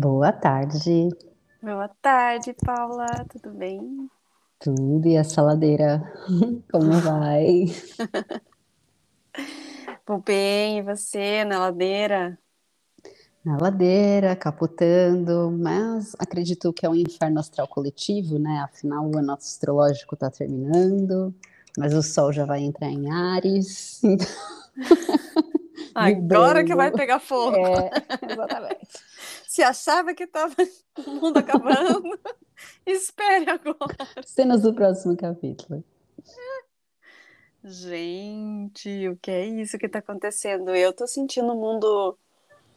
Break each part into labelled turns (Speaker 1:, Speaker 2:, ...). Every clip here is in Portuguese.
Speaker 1: Boa tarde.
Speaker 2: Boa tarde, Paula. Tudo bem?
Speaker 1: Tudo. E a saladeira? Como vai?
Speaker 2: Vou bem. E você, na ladeira?
Speaker 1: Na ladeira, capotando, mas acredito que é um inferno astral coletivo, né? Afinal, o ano astrológico está terminando, mas o sol já vai entrar em Ares.
Speaker 2: Agora que vai pegar fogo.
Speaker 1: É, exatamente.
Speaker 2: Se achava que estava o mundo acabando, espere agora.
Speaker 1: Cenas do próximo capítulo.
Speaker 2: Gente, o que é isso que está acontecendo? Eu estou sentindo o mundo,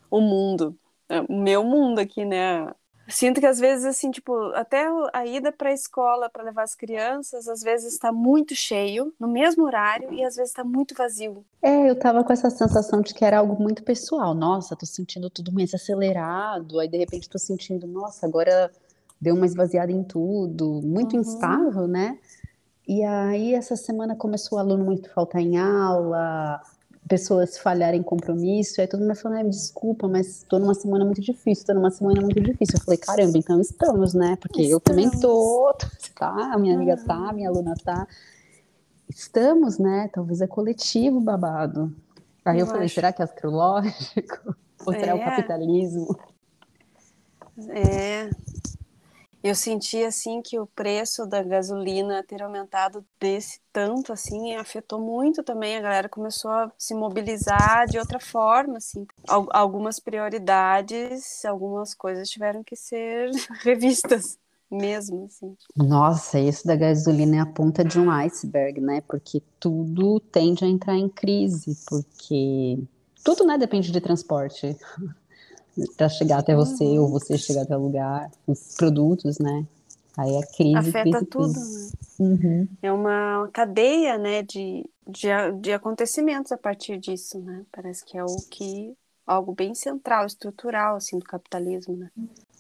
Speaker 2: o mundo, é, o meu mundo aqui, né? Sinto que às vezes, assim, tipo, até a ida para a escola para levar as crianças, às vezes está muito cheio, no mesmo horário, e às vezes está muito vazio.
Speaker 1: É, eu tava com essa sensação de que era algo muito pessoal. Nossa, tô sentindo tudo mais acelerado, aí de repente tô sentindo, nossa, agora deu uma esvaziada em tudo, muito uhum. instável, né? E aí essa semana começou o aluno muito faltar em aula, pessoas falharem compromisso, aí todo mundo falando, ah, desculpa, mas estou numa semana muito difícil, estou numa semana muito difícil. Eu falei, caramba, então estamos, né? Porque estamos. eu também tô, tá? Minha amiga tá, a minha aluna tá. Estamos, né? Talvez é coletivo babado. Aí eu, eu falei, acho. será que é astrológico? Ou será é. o capitalismo?
Speaker 2: É, eu senti assim que o preço da gasolina ter aumentado desse tanto assim afetou muito também. A galera começou a se mobilizar de outra forma assim. Algumas prioridades algumas coisas tiveram que ser revistas mesmo assim.
Speaker 1: Nossa isso da gasolina é a ponta de um iceberg né? Porque tudo tende a entrar em crise porque tudo né depende de transporte para chegar até você uhum. ou você chegar até o lugar, os produtos, né? Aí a crise.
Speaker 2: Afeta
Speaker 1: crise,
Speaker 2: tudo,
Speaker 1: crise.
Speaker 2: né? Uhum. É uma cadeia, né, de, de, de acontecimentos a partir disso, né? Parece que é o que algo bem central, estrutural, assim, do capitalismo, né?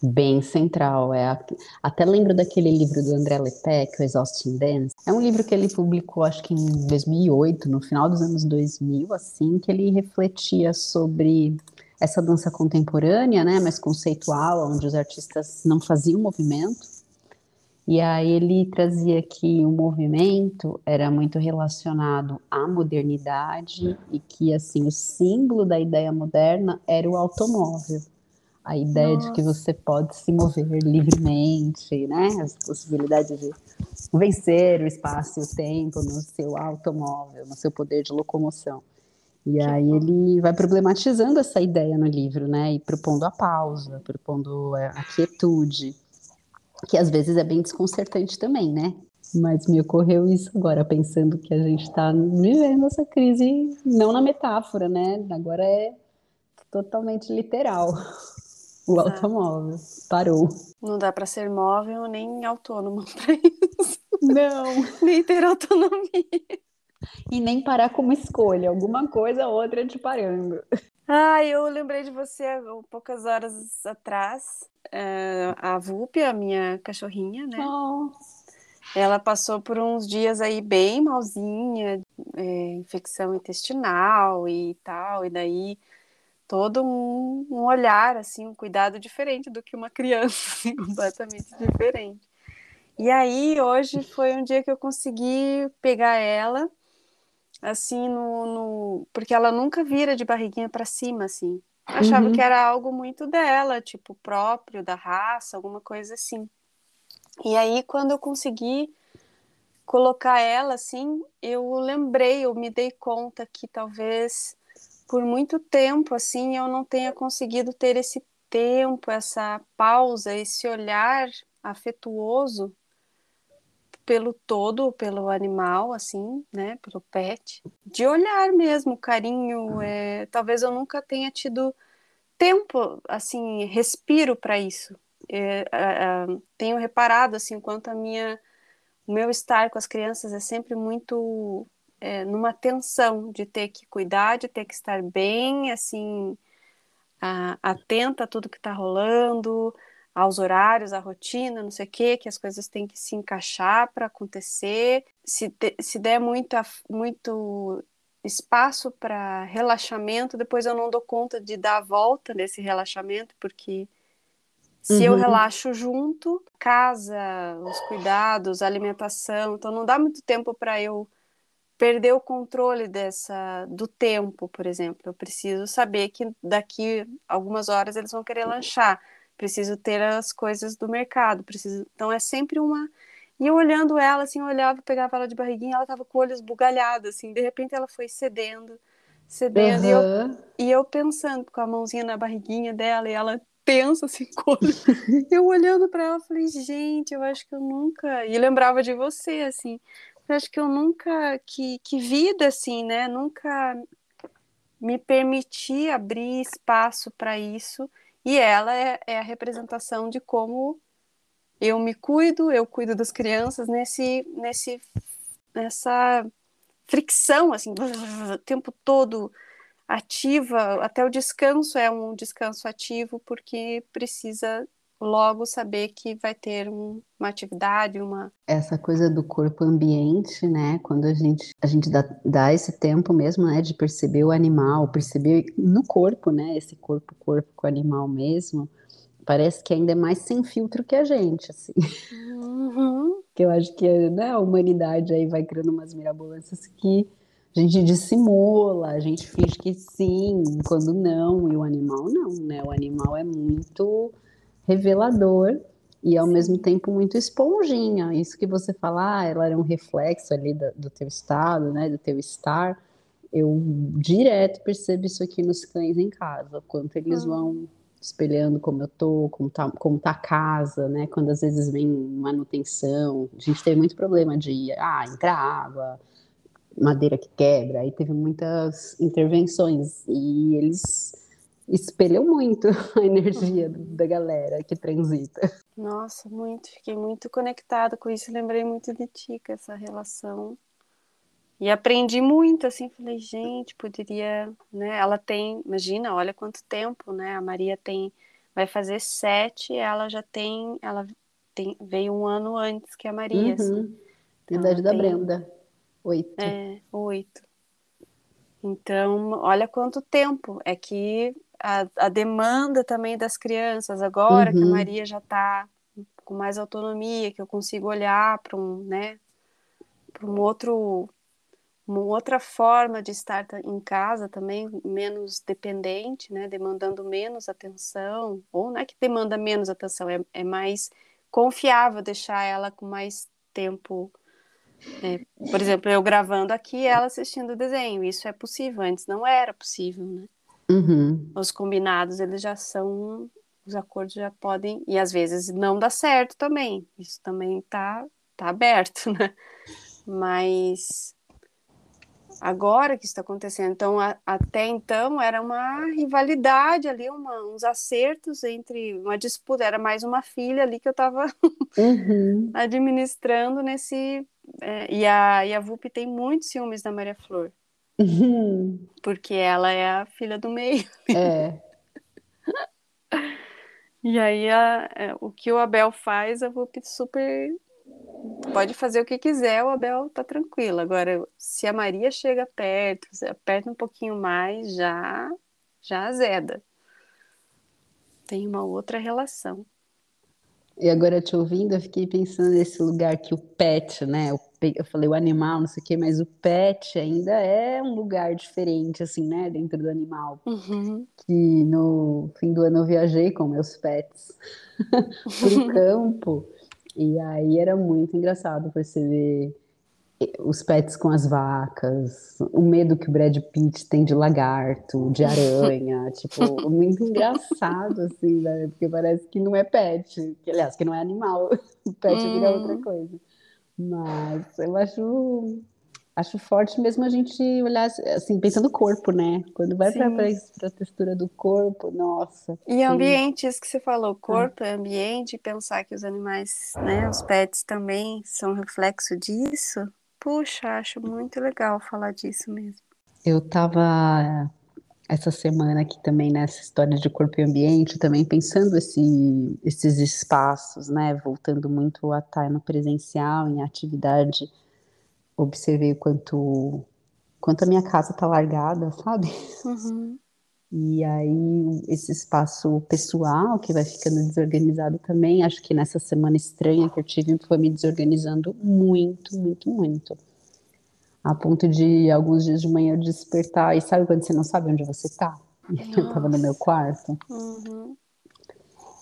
Speaker 1: Bem central, é. Até lembro daquele livro do André Lepec, o Exhausting Dance. É um livro que ele publicou, acho que em 2008, no final dos anos 2000, assim, que ele refletia sobre essa dança contemporânea, né, mais conceitual, onde os artistas não faziam movimento. E aí ele trazia que o movimento era muito relacionado à modernidade e que assim o símbolo da ideia moderna era o automóvel. A ideia Nossa. de que você pode se mover livremente, né? As possibilidades de vencer o espaço e o tempo no seu automóvel, no seu poder de locomoção. E aí ele vai problematizando essa ideia no livro, né? E propondo a pausa, propondo é, a quietude, que às vezes é bem desconcertante também, né? Mas me ocorreu isso agora, pensando que a gente está vivendo essa crise, não na metáfora, né? Agora é totalmente literal. O automóvel parou.
Speaker 2: Não dá para ser móvel nem autônomo para isso.
Speaker 1: Não.
Speaker 2: nem ter autonomia.
Speaker 1: E nem parar com uma escolha, alguma coisa ou outra te parando.
Speaker 2: Ah, eu lembrei de você há poucas horas atrás. Uh, a Vupi, a minha cachorrinha, né?
Speaker 1: Oh.
Speaker 2: Ela passou por uns dias aí bem malzinha, é, infecção intestinal e tal, e daí todo um, um, olhar, assim, um cuidado diferente do que uma criança, assim, completamente diferente. E aí, hoje foi um dia que eu consegui pegar ela, assim, no, no... porque ela nunca vira de barriguinha para cima, assim. Achava uhum. que era algo muito dela, tipo, próprio da raça, alguma coisa assim. E aí, quando eu consegui colocar ela assim, eu lembrei, eu me dei conta que talvez por muito tempo assim eu não tenha conseguido ter esse tempo, essa pausa, esse olhar afetuoso pelo todo, pelo animal, assim, né, pelo pet, de olhar mesmo, carinho. É, talvez eu nunca tenha tido tempo, assim, respiro para isso. É, tenho reparado, assim, quanto a minha, o meu estar com as crianças é sempre muito é, numa tensão de ter que cuidar, de ter que estar bem, assim, a, atenta a tudo que está rolando, aos horários, à rotina, não sei o quê, que as coisas têm que se encaixar para acontecer. Se, te, se der muito, muito espaço para relaxamento, depois eu não dou conta de dar a volta nesse relaxamento, porque se uhum. eu relaxo junto, casa, os cuidados, a alimentação, então não dá muito tempo para eu perder o controle dessa do tempo, por exemplo. Eu preciso saber que daqui algumas horas eles vão querer lanchar. Preciso ter as coisas do mercado, preciso. Então é sempre uma e eu olhando ela assim, eu olhava, pegava ela de barriguinha, ela tava com o olho esbugalhado assim, de repente ela foi cedendo, cedendo uhum. e, eu, e eu pensando com a mãozinha na barriguinha dela e ela tensa, assim, eu olhando para ela, falei, gente, eu acho que eu nunca. E lembrava de você, assim, eu acho que eu nunca. Que, que vida, assim, né? Nunca me permiti abrir espaço para isso. E ela é, é, a representação de como eu me cuido, eu cuido das crianças nesse, nesse, nessa fricção, assim, o tempo todo ativa, até o descanso é um descanso ativo, porque precisa logo saber que vai ter um, uma atividade, uma
Speaker 1: essa coisa do corpo ambiente, né? Quando a gente a gente dá, dá esse tempo mesmo, né, de perceber o animal, perceber no corpo, né, esse corpo corpo com o animal mesmo, parece que ainda é mais sem filtro que a gente, assim.
Speaker 2: Uhum.
Speaker 1: que eu acho que né, a humanidade aí vai criando umas mirabolâncias que a gente dissimula, a gente finge que sim, quando não, e o animal não, né? O animal é muito revelador e ao mesmo tempo muito esponjinha. Isso que você fala, ah, ela era um reflexo ali do, do teu estado, né? Do teu estar. Eu direto percebo isso aqui nos cães em casa, quanto eles uhum. vão espelhando como eu tô, como tá, como tá a casa, né? Quando às vezes vem manutenção, a gente tem muito problema de ah, entrar água, madeira que quebra, aí teve muitas intervenções e eles espelham muito a energia da galera que transita.
Speaker 2: Nossa, muito, fiquei muito conectada com isso, lembrei muito de ti, com essa relação. E aprendi muito, assim, falei, gente, poderia, né? Ela tem, imagina, olha quanto tempo, né? A Maria tem, vai fazer sete, ela já tem, ela tem, veio um ano antes que a Maria,
Speaker 1: uhum. assim. Então, idade da tem, Brenda. Oito.
Speaker 2: É, oito. Então, olha quanto tempo. É que a, a demanda também das crianças, agora uhum. que a uhum. Maria já está com mais autonomia, que eu consigo olhar para um, né, para um outro, uma outra forma de estar em casa também, menos dependente, né, demandando menos atenção, ou não é que demanda menos atenção, é, é mais confiável deixar ela com mais tempo é, por exemplo, eu gravando aqui e ela assistindo o desenho. Isso é possível, antes não era possível, né?
Speaker 1: Uhum.
Speaker 2: Os combinados, eles já são, os acordos já podem, e às vezes não dá certo também. Isso também tá, tá aberto, né? Mas agora que está acontecendo. Então, a, até então era uma rivalidade ali, uma, uns acertos entre uma disputa. Era mais uma filha ali que eu estava
Speaker 1: uhum.
Speaker 2: administrando nesse É, e, a, e a Vupi tem muitos ciúmes da Maria Flor. Porque ela é a filha do meio.
Speaker 1: É.
Speaker 2: E aí a, é, o que o Abel faz, a Vupi super pode fazer o que quiser, o Abel tá tranquilo. Agora, se a Maria chega perto, aperta um pouquinho mais, já já azeda. Tem uma outra relação.
Speaker 1: E agora te ouvindo, eu fiquei pensando nesse lugar que o pet, né? Eu falei o animal, não sei o quê, mas o pet ainda é um lugar diferente, assim, né? Dentro do animal.
Speaker 2: Uhum.
Speaker 1: Que no fim do ano eu viajei com meus pets pro campo. E aí era muito engraçado perceber os pets com as vacas, o medo que o Brad Pitt tem de lagarto, de aranha, tipo, muito engraçado, assim, né? Porque parece que não é pet, que, aliás, que não é animal, o pet hum. vira outra uhum. coisa. Mas eu acho, acho forte mesmo a gente olhar, assim, pensando no corpo, né? Quando vai para a textura do corpo, nossa.
Speaker 2: E ambientes que você falou, corpo é ambiente, pensar que os animais, né, os pets também são reflexo disso, Puxa, acho muito legal falar disso mesmo.
Speaker 1: Eu estava essa semana aqui também nessa história de corpo e ambiente, também pensando esse, esses espaços, né? Voltando muito a estar no presencial, em atividade, observei o quanto, quanto a minha casa tá largada, sabe?
Speaker 2: Uhum.
Speaker 1: E aí, esse espaço pessoal que vai ficando desorganizado também, acho que nessa semana estranha que eu tive foi me desorganizando muito, muito, muito. A ponto de alguns dias de manhã despertar, e sabe quando você não sabe onde você tá? Eu tava no meu quarto.
Speaker 2: Uhum.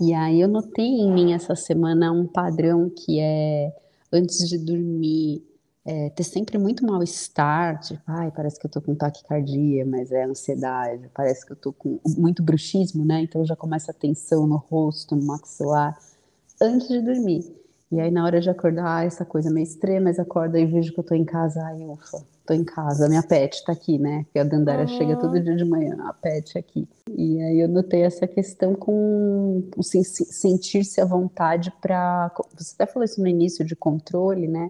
Speaker 1: E aí eu notei em mim essa semana um padrão que é antes de dormir, é, ter sempre muito mal-estar, tipo, ai, parece que eu tô com taquicardia, mas é ansiedade, parece que eu tô com muito bruxismo, né? Então já começa a tensão no rosto, no maxilar, antes de dormir. E aí na hora de acordar, essa coisa meio extrema, mas acorda e vejo que eu tô em casa, ai, ufa, tô em casa, minha pet tá aqui, né? Porque a Dandara chega todo dia de manhã, a pet aqui. E aí eu notei essa questão com assim, sentir-se à vontade para Você até falou isso no início de controle, né?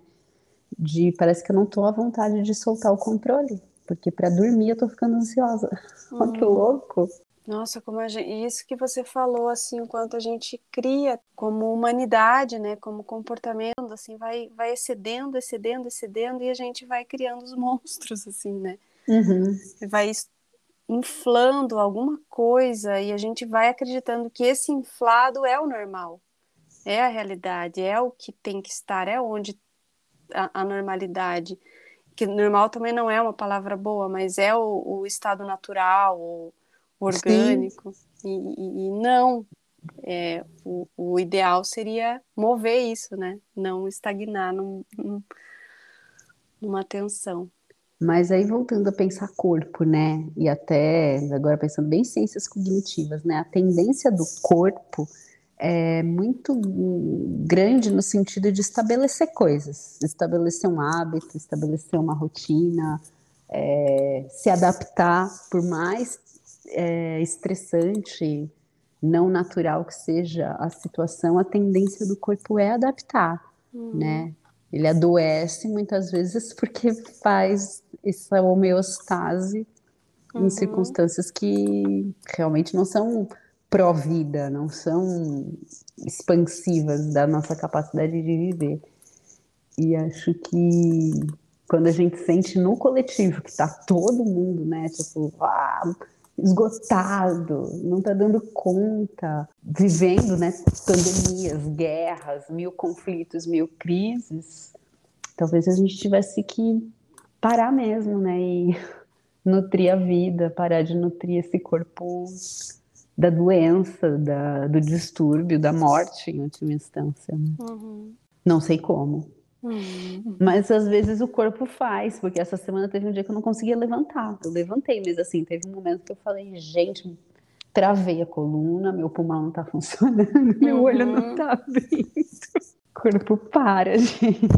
Speaker 1: de parece que eu não tô à vontade de soltar o controle, porque para dormir eu tô ficando ansiosa. Olha que louco.
Speaker 2: Nossa, como gente, isso que você falou, assim, o quanto a gente cria como humanidade, né, como comportamento, assim, vai, vai excedendo, excedendo, excedendo, e a gente vai criando os monstros, assim, né?
Speaker 1: Uhum.
Speaker 2: Vai inflando alguma coisa e a gente vai acreditando que esse inflado é o normal, é a realidade, é o que tem que estar, é onde a, a, normalidade, que normal também não é uma palavra boa, mas é o, o estado natural, o, o orgânico, e, e, e, não, é, o, o, ideal seria mover isso, né? Não estagnar num, num, numa tensão.
Speaker 1: Mas aí voltando a pensar corpo, né? E até agora pensando bem em ciências cognitivas, né? A tendência do corpo é muito grande no sentido de estabelecer coisas, estabelecer um hábito, estabelecer uma rotina, é, se adaptar, por mais é, estressante, não natural que seja a situação, a tendência do corpo é adaptar, uhum. né? Ele adoece muitas vezes porque faz essa homeostase uhum. em circunstâncias que realmente não são pró-vida, não são expansivas da nossa capacidade de viver. E acho que quando a gente sente no coletivo que tá todo mundo, né, tipo, ah, esgotado, não tá dando conta, vivendo, né, pandemias, guerras, mil conflitos, mil crises, talvez a gente tivesse que parar mesmo, né, e nutrir a vida, parar de nutrir esse corpo da doença, da, do distúrbio, da morte, em última instância. Né?
Speaker 2: Uhum.
Speaker 1: Não sei como.
Speaker 2: Uhum.
Speaker 1: Mas às vezes o corpo faz, porque essa semana teve um dia que eu não conseguia levantar. Eu levantei, mas assim, teve um momento que eu falei, gente, travei a coluna, meu pulmão não tá funcionando, uhum. meu olho não tá abrindo. O corpo para, gente.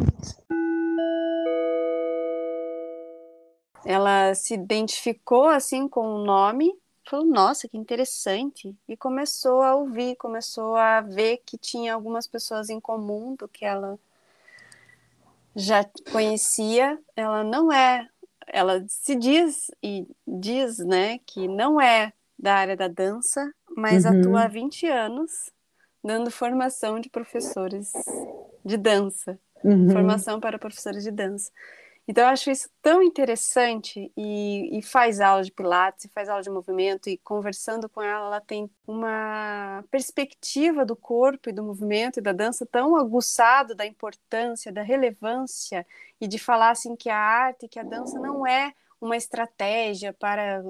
Speaker 2: Ela se identificou assim com o nome falou, nossa, que interessante. E começou a ouvir, começou a ver que tinha algumas pessoas em comum do que ela já conhecia, ela não é, ela se diz e diz, né, que não é da área da dança, mas uhum. atua há 20 anos dando formação de professores de dança, uhum. formação para professores de dança. Então, eu acho isso tão interessante e, e, faz aula de pilates, faz aula de movimento e conversando com ela, ela tem uma perspectiva do corpo e do movimento e da dança tão aguçado da importância, da relevância e de falar assim que a arte, que a dança não é uma estratégia para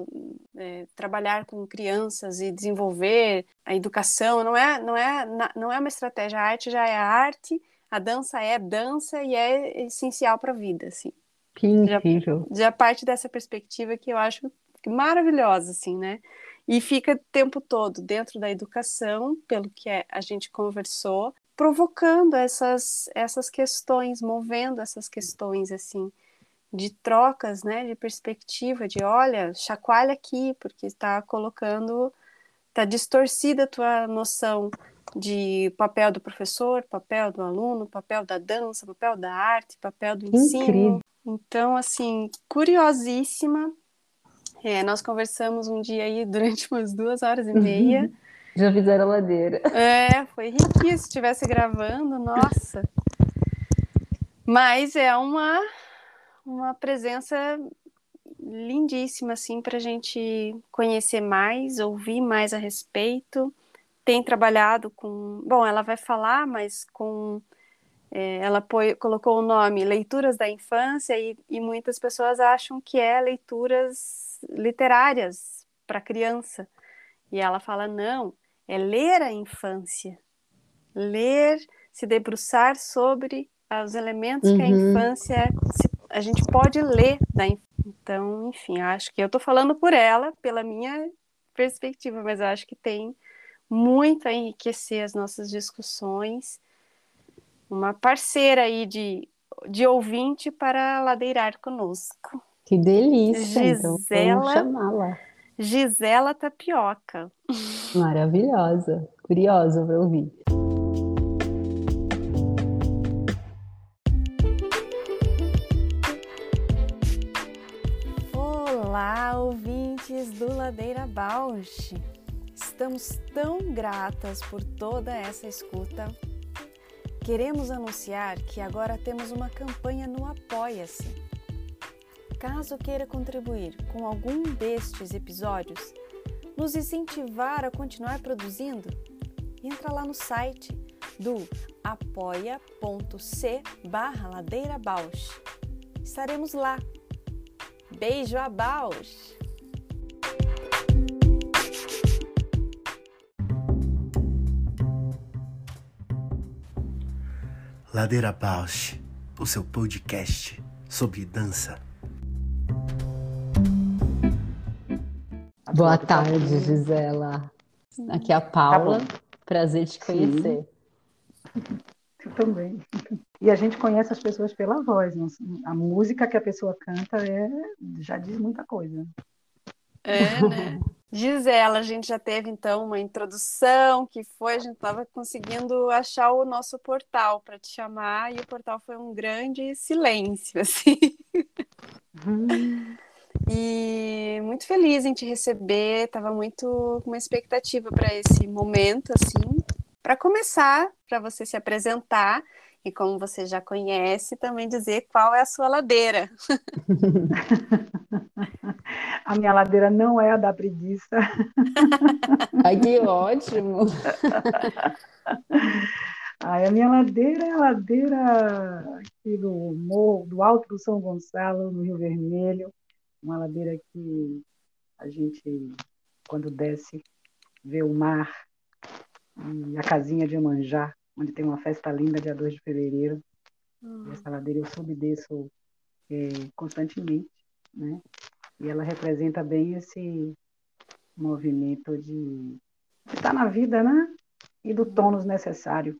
Speaker 2: é, trabalhar com crianças e desenvolver a educação, não é, não é, não é uma estratégia, a arte já é arte, a dança é dança e é essencial para a vida, assim.
Speaker 1: Que incrível.
Speaker 2: Já, já parte dessa perspectiva que eu acho maravilhosa, assim, né? E fica o tempo todo dentro da educação, pelo que é, a gente conversou, provocando essas, essas questões, movendo essas questões, assim, de trocas, né? De perspectiva, de olha, chacoalha aqui, porque está colocando, está distorcida a tua noção de papel do professor, papel do aluno, papel da dança, papel da arte, papel do ensino. Incrível. Então, assim, curiosíssima. É, nós conversamos um dia aí durante umas duas horas e meia. Uhum.
Speaker 1: Já fizeram a ladeira.
Speaker 2: É, foi riquíssimo se estivesse gravando, nossa. Mas é uma, uma presença lindíssima, assim, para a gente conhecer mais, ouvir mais a respeito. Tem trabalhado com. Bom, ela vai falar, mas com é, ela colocou o nome Leituras da Infância e, e muitas pessoas acham que é leituras literárias para criança. E ela fala: não, é ler a infância. Ler, se debruçar sobre os elementos uhum. que a uhum. infância se, a gente pode ler da infância. Então, enfim, acho que eu estou falando por ela, pela minha perspectiva, mas acho que tem muito a enriquecer as nossas discussões uma parceira aí de, de ouvinte para ladeirar conosco.
Speaker 1: Que delícia! Gisela, então, chamá-la.
Speaker 2: Gisela Tapioca.
Speaker 1: Maravilhosa, curiosa para ouvir.
Speaker 2: Olá, ouvintes do Ladeira Bausch. Estamos tão gratas por toda essa escuta Queremos anunciar que agora temos uma campanha no Apoia-se. Caso queira contribuir com algum destes episódios, nos incentivar a continuar produzindo, entra lá no site do apoia.c barra Ladeira. Estaremos lá. Beijo a Bausch!
Speaker 3: Ladeira Bausch, o seu podcast sobre dança.
Speaker 1: Boa tarde, Gisela. Aqui é a Paula. Tá Prazer te conhecer.
Speaker 4: Eu também. E a gente conhece as pessoas pela voz. Né? A música que a pessoa canta é, já diz muita coisa.
Speaker 2: É, né? Gisela, a gente já teve então uma introdução que foi, a gente estava conseguindo achar o nosso portal para te chamar e o portal foi um grande silêncio, assim. Hum. E muito feliz em te receber, estava muito com uma expectativa para esse momento, assim. Para começar, para você se apresentar e como você já conhece, também dizer qual é a sua ladeira.
Speaker 4: a minha ladeira não é a da preguiça.
Speaker 1: Ai, que ótimo!
Speaker 4: Ai, a minha ladeira é a ladeira aqui do morro, do Alto do São Gonçalo, no Rio Vermelho. Uma ladeira que a gente, quando desce, vê o mar e a casinha de Manjá onde tem uma festa linda dia 2 de fevereiro. Uhum. essa ladeira eu subdesço é, constantemente, né? E ela representa bem esse movimento de estar na vida, né? E do tônus necessário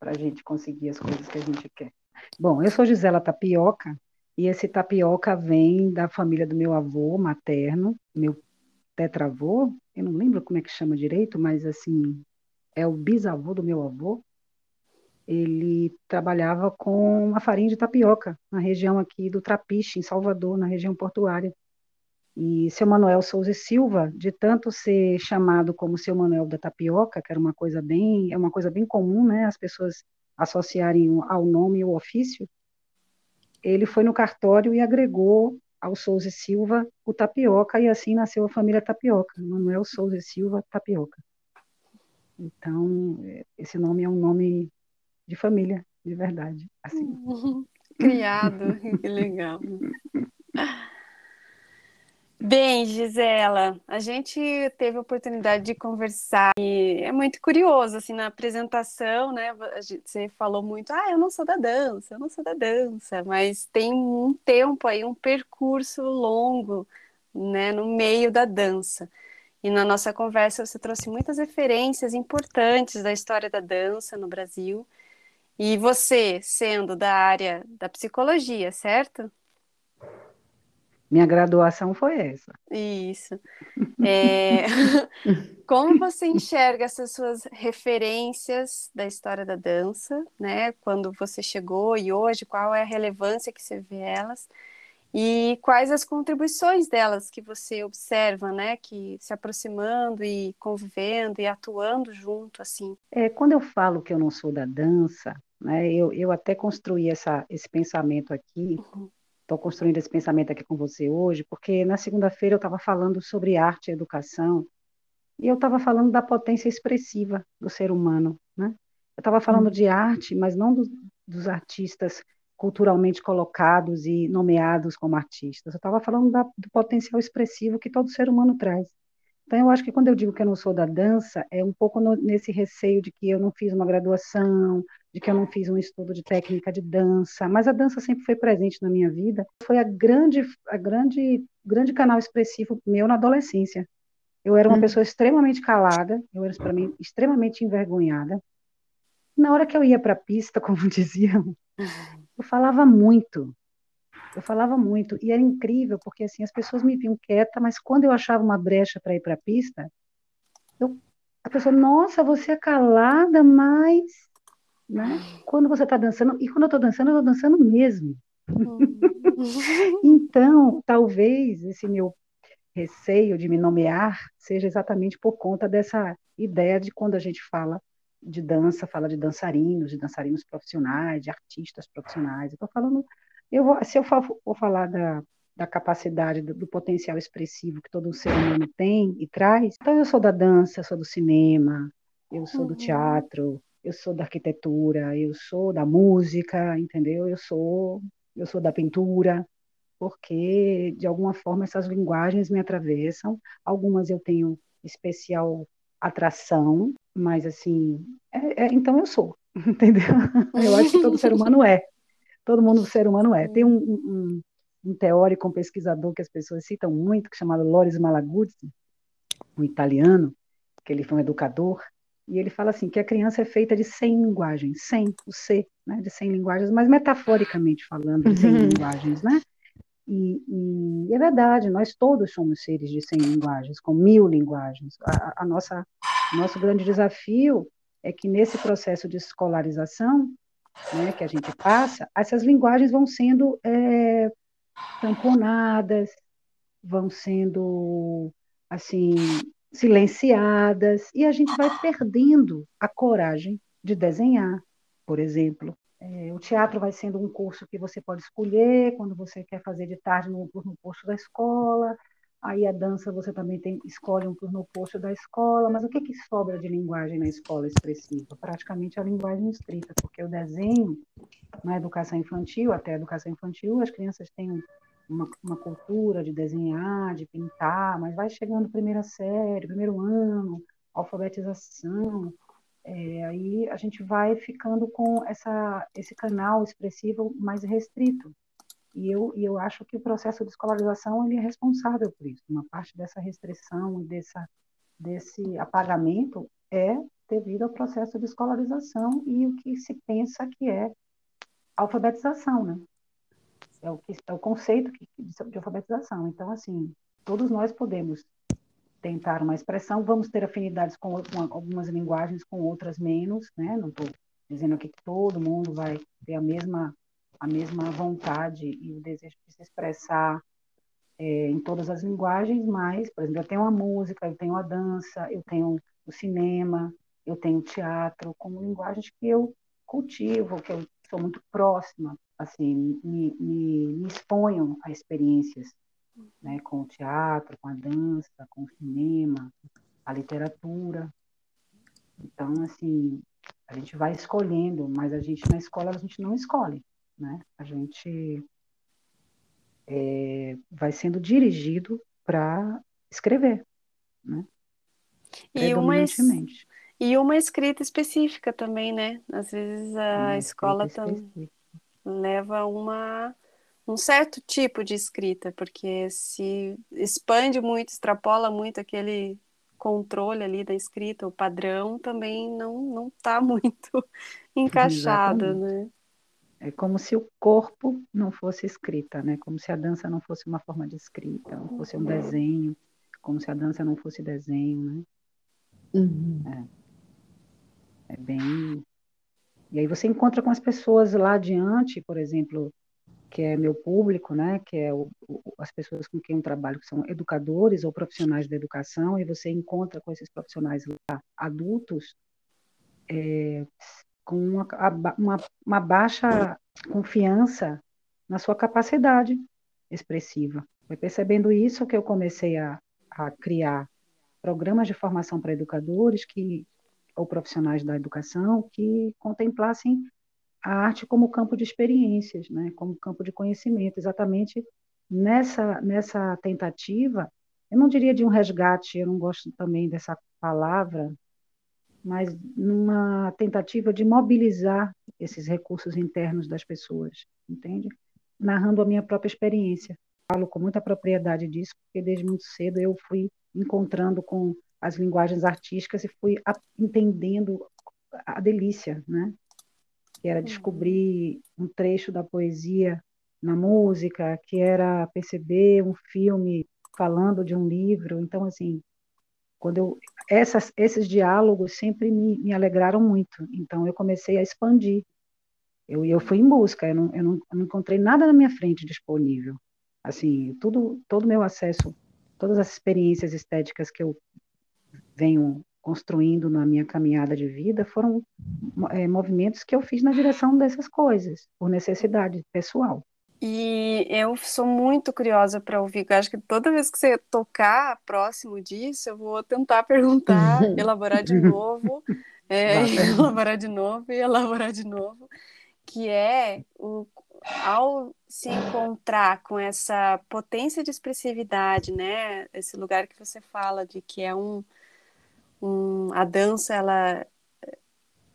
Speaker 4: para a gente conseguir as coisas que a gente quer. Bom, eu sou Gisela Tapioca, e esse tapioca vem da família do meu avô materno, meu tetravô, eu não lembro como é que chama direito, mas assim, é o bisavô do meu avô, ele trabalhava com a farinha de tapioca, na região aqui do Trapiche, em Salvador, na região portuária. E seu Manuel Souza e Silva, de tanto ser chamado como seu Manuel da tapioca, que era uma coisa bem, é uma coisa bem comum, né, as pessoas associarem ao nome o ofício, ele foi no cartório e agregou ao Souza e Silva o tapioca e assim nasceu a família Tapioca, Manuel Souza e Silva Tapioca. Então, esse nome é um nome de família, de verdade. Assim.
Speaker 2: Criado, que legal. Bem, Gisela, a gente teve a oportunidade de conversar e é muito curioso, assim, na apresentação, né, você falou muito, ah, eu não sou da dança, eu não sou da dança, mas tem um tempo aí, um percurso longo, né, no meio da dança. E na nossa conversa você trouxe muitas referências importantes da história da dança no Brasil. E você, sendo da área da psicologia, certo?
Speaker 4: Minha graduação foi essa.
Speaker 2: Isso. É... Como você enxerga essas suas referências da história da dança, né? Quando você chegou e hoje, qual é a relevância que você vê elas? E quais as contribuições delas que você observa, né? Que se aproximando e convivendo e atuando junto, assim.
Speaker 4: É, quando eu falo que eu não sou da dança, né? Eu, eu até construí essa, esse pensamento aqui, estou construindo esse pensamento aqui com você hoje, porque na segunda-feira eu estava falando sobre arte e educação, e eu estava falando da potência expressiva do ser humano, né? Eu estava falando de arte, mas não do, dos artistas culturalmente colocados e nomeados como artistas. Eu estava falando da, do potencial expressivo que todo ser humano traz. Então, eu acho que quando eu digo que eu não sou da dança, é um pouco no, nesse receio de que eu não fiz uma graduação, de que eu não fiz um estudo de técnica de dança, mas a dança sempre foi presente na minha vida. Foi a grande, a grande, grande canal expressivo meu na adolescência. Eu era uma hum. pessoa extremamente calada, eu era extremamente envergonhada. Na hora que eu ia para a pista, como diziam, eu falava muito, eu falava muito e era incrível porque assim as pessoas me viam quieta, mas quando eu achava uma brecha para ir para a pista, eu, a pessoa, nossa, você é calada, mas né? Quando você está dançando e quando eu estou dançando, eu estou dançando mesmo. Hum. então, talvez esse meu receio de me nomear seja exatamente por conta dessa ideia de quando a gente fala de dança, fala de dançarinos, de dançarinos profissionais, de artistas profissionais. Eu estou falando eu vou, se eu for, for falar da, da capacidade, do, do, potencial expressivo que todo ser humano tem e traz, então eu sou da dança, eu sou do cinema, eu sou uhum. do teatro, eu sou da arquitetura, eu sou da música, entendeu? Eu sou, eu sou da pintura, porque de alguma forma essas linguagens me atravessam. Algumas eu tenho especial atração, mas assim, é, é, então eu sou, entendeu? Eu acho que todo ser humano é todo mundo ser humano é. Tem um, um, um teórico, um pesquisador que as pessoas citam muito, que é chamado Loris Malaguzzi, um italiano, que ele foi um educador, e ele fala assim que a criança é feita de 100 linguagens, 100, o C, né, de 100 linguagens, mas metaforicamente falando, de 100 uhum. linguagens, né? E, e, é verdade, nós todos somos seres de 100 linguagens, com mil linguagens. A, a nossa, nosso grande desafio é que nesse processo de escolarização né, que a gente passa, essas linguagens vão sendo é, tamponadas, vão sendo assim silenciadas e a gente vai perdendo a coragem de desenhar, por exemplo. É, o teatro vai sendo um curso que você pode escolher quando você quer fazer de tarde no, no posto da escola. Aí a dança você também tem, escolhe um turno oposto da escola, mas o que, que sobra de linguagem na escola expressiva? Praticamente a linguagem escrita, porque o desenho, na educação infantil, até a educação infantil, as crianças têm uma, uma cultura de desenhar, de pintar, mas vai chegando primeira série, primeiro ano, alfabetização, é, aí a gente vai ficando com essa, esse canal expressivo mais restrito. E eu, e eu acho que o processo de escolarização ele é responsável por isso. Uma parte dessa restrição e dessa, desse apagamento é devido ao processo de escolarização e o que se pensa que é alfabetização, né? É o, que, é o conceito de alfabetização. Então, assim, todos nós podemos tentar uma expressão, vamos ter afinidades com, com algumas linguagens, com outras menos, né? Não estou dizendo que todo mundo vai ter a mesma a mesma vontade e o desejo de se expressar é, em todas as linguagens, mas, por exemplo, eu tenho a música, eu tenho a dança, eu tenho o cinema, eu tenho o teatro, como linguagens que eu cultivo, que eu sou muito próxima, assim, me, me, me exponho a experiências né, com o teatro, com a dança, com o cinema, a literatura. Então, assim, a gente vai escolhendo, mas a gente na escola a gente não escolhe, né? A gente é, vai sendo dirigido para escrever, né?
Speaker 2: E uma, e uma escrita específica também, né? Às vezes a uma escola também leva uma um certo tipo de escrita, porque se expande muito, extrapola muito aquele controle ali da escrita, o padrão também não não está muito encaixado, Exatamente. né?
Speaker 4: É como se o corpo não fosse escrita, né? Como se a dança não fosse uma forma de escrita, não fosse um desenho, como se a dança não fosse desenho, né? Uhum. É. é bem. E aí você encontra com as pessoas lá adiante, por exemplo, que é meu público, né, que é o, o, as pessoas com quem eu trabalho, que são educadores ou profissionais da educação, e você encontra com esses profissionais lá, adultos, é, com uma, uma, uma baixa confiança na sua capacidade expressiva. Foi percebendo isso que eu comecei a, a criar programas de formação para educadores que ou profissionais da educação que contemplassem a arte como campo de experiências, né, como campo de conhecimento, exatamente nessa nessa tentativa, eu não diria de um resgate, eu não gosto também dessa palavra, mas numa tentativa de mobilizar esses recursos internos das pessoas, entende? Narrando a minha própria experiência. Falo com muita propriedade disso, porque desde muito cedo eu fui encontrando com as linguagens artísticas e fui entendendo a delícia, né? que era descobrir um trecho da poesia na música, que era perceber um filme falando de um livro. Então, assim, quando eu essas, esses diálogos sempre me, me alegraram muito. Então, eu comecei a expandir. Eu, eu fui em busca. Eu não, eu não, eu não encontrei nada na minha frente disponível. Assim, tudo, todo o meu acesso, todas as experiências estéticas que eu venho construindo na minha caminhada de vida foram é, movimentos que eu fiz na direção dessas coisas, por necessidade pessoal.
Speaker 2: E eu sou muito curiosa para ouvir. Eu acho que toda vez que você tocar próximo disso, eu vou tentar perguntar, elaborar de novo, é, elaborar de novo e elaborar de novo, que é o, ao se encontrar com essa potência de expressividade, né? Esse lugar que você fala de que é um um, a dança ela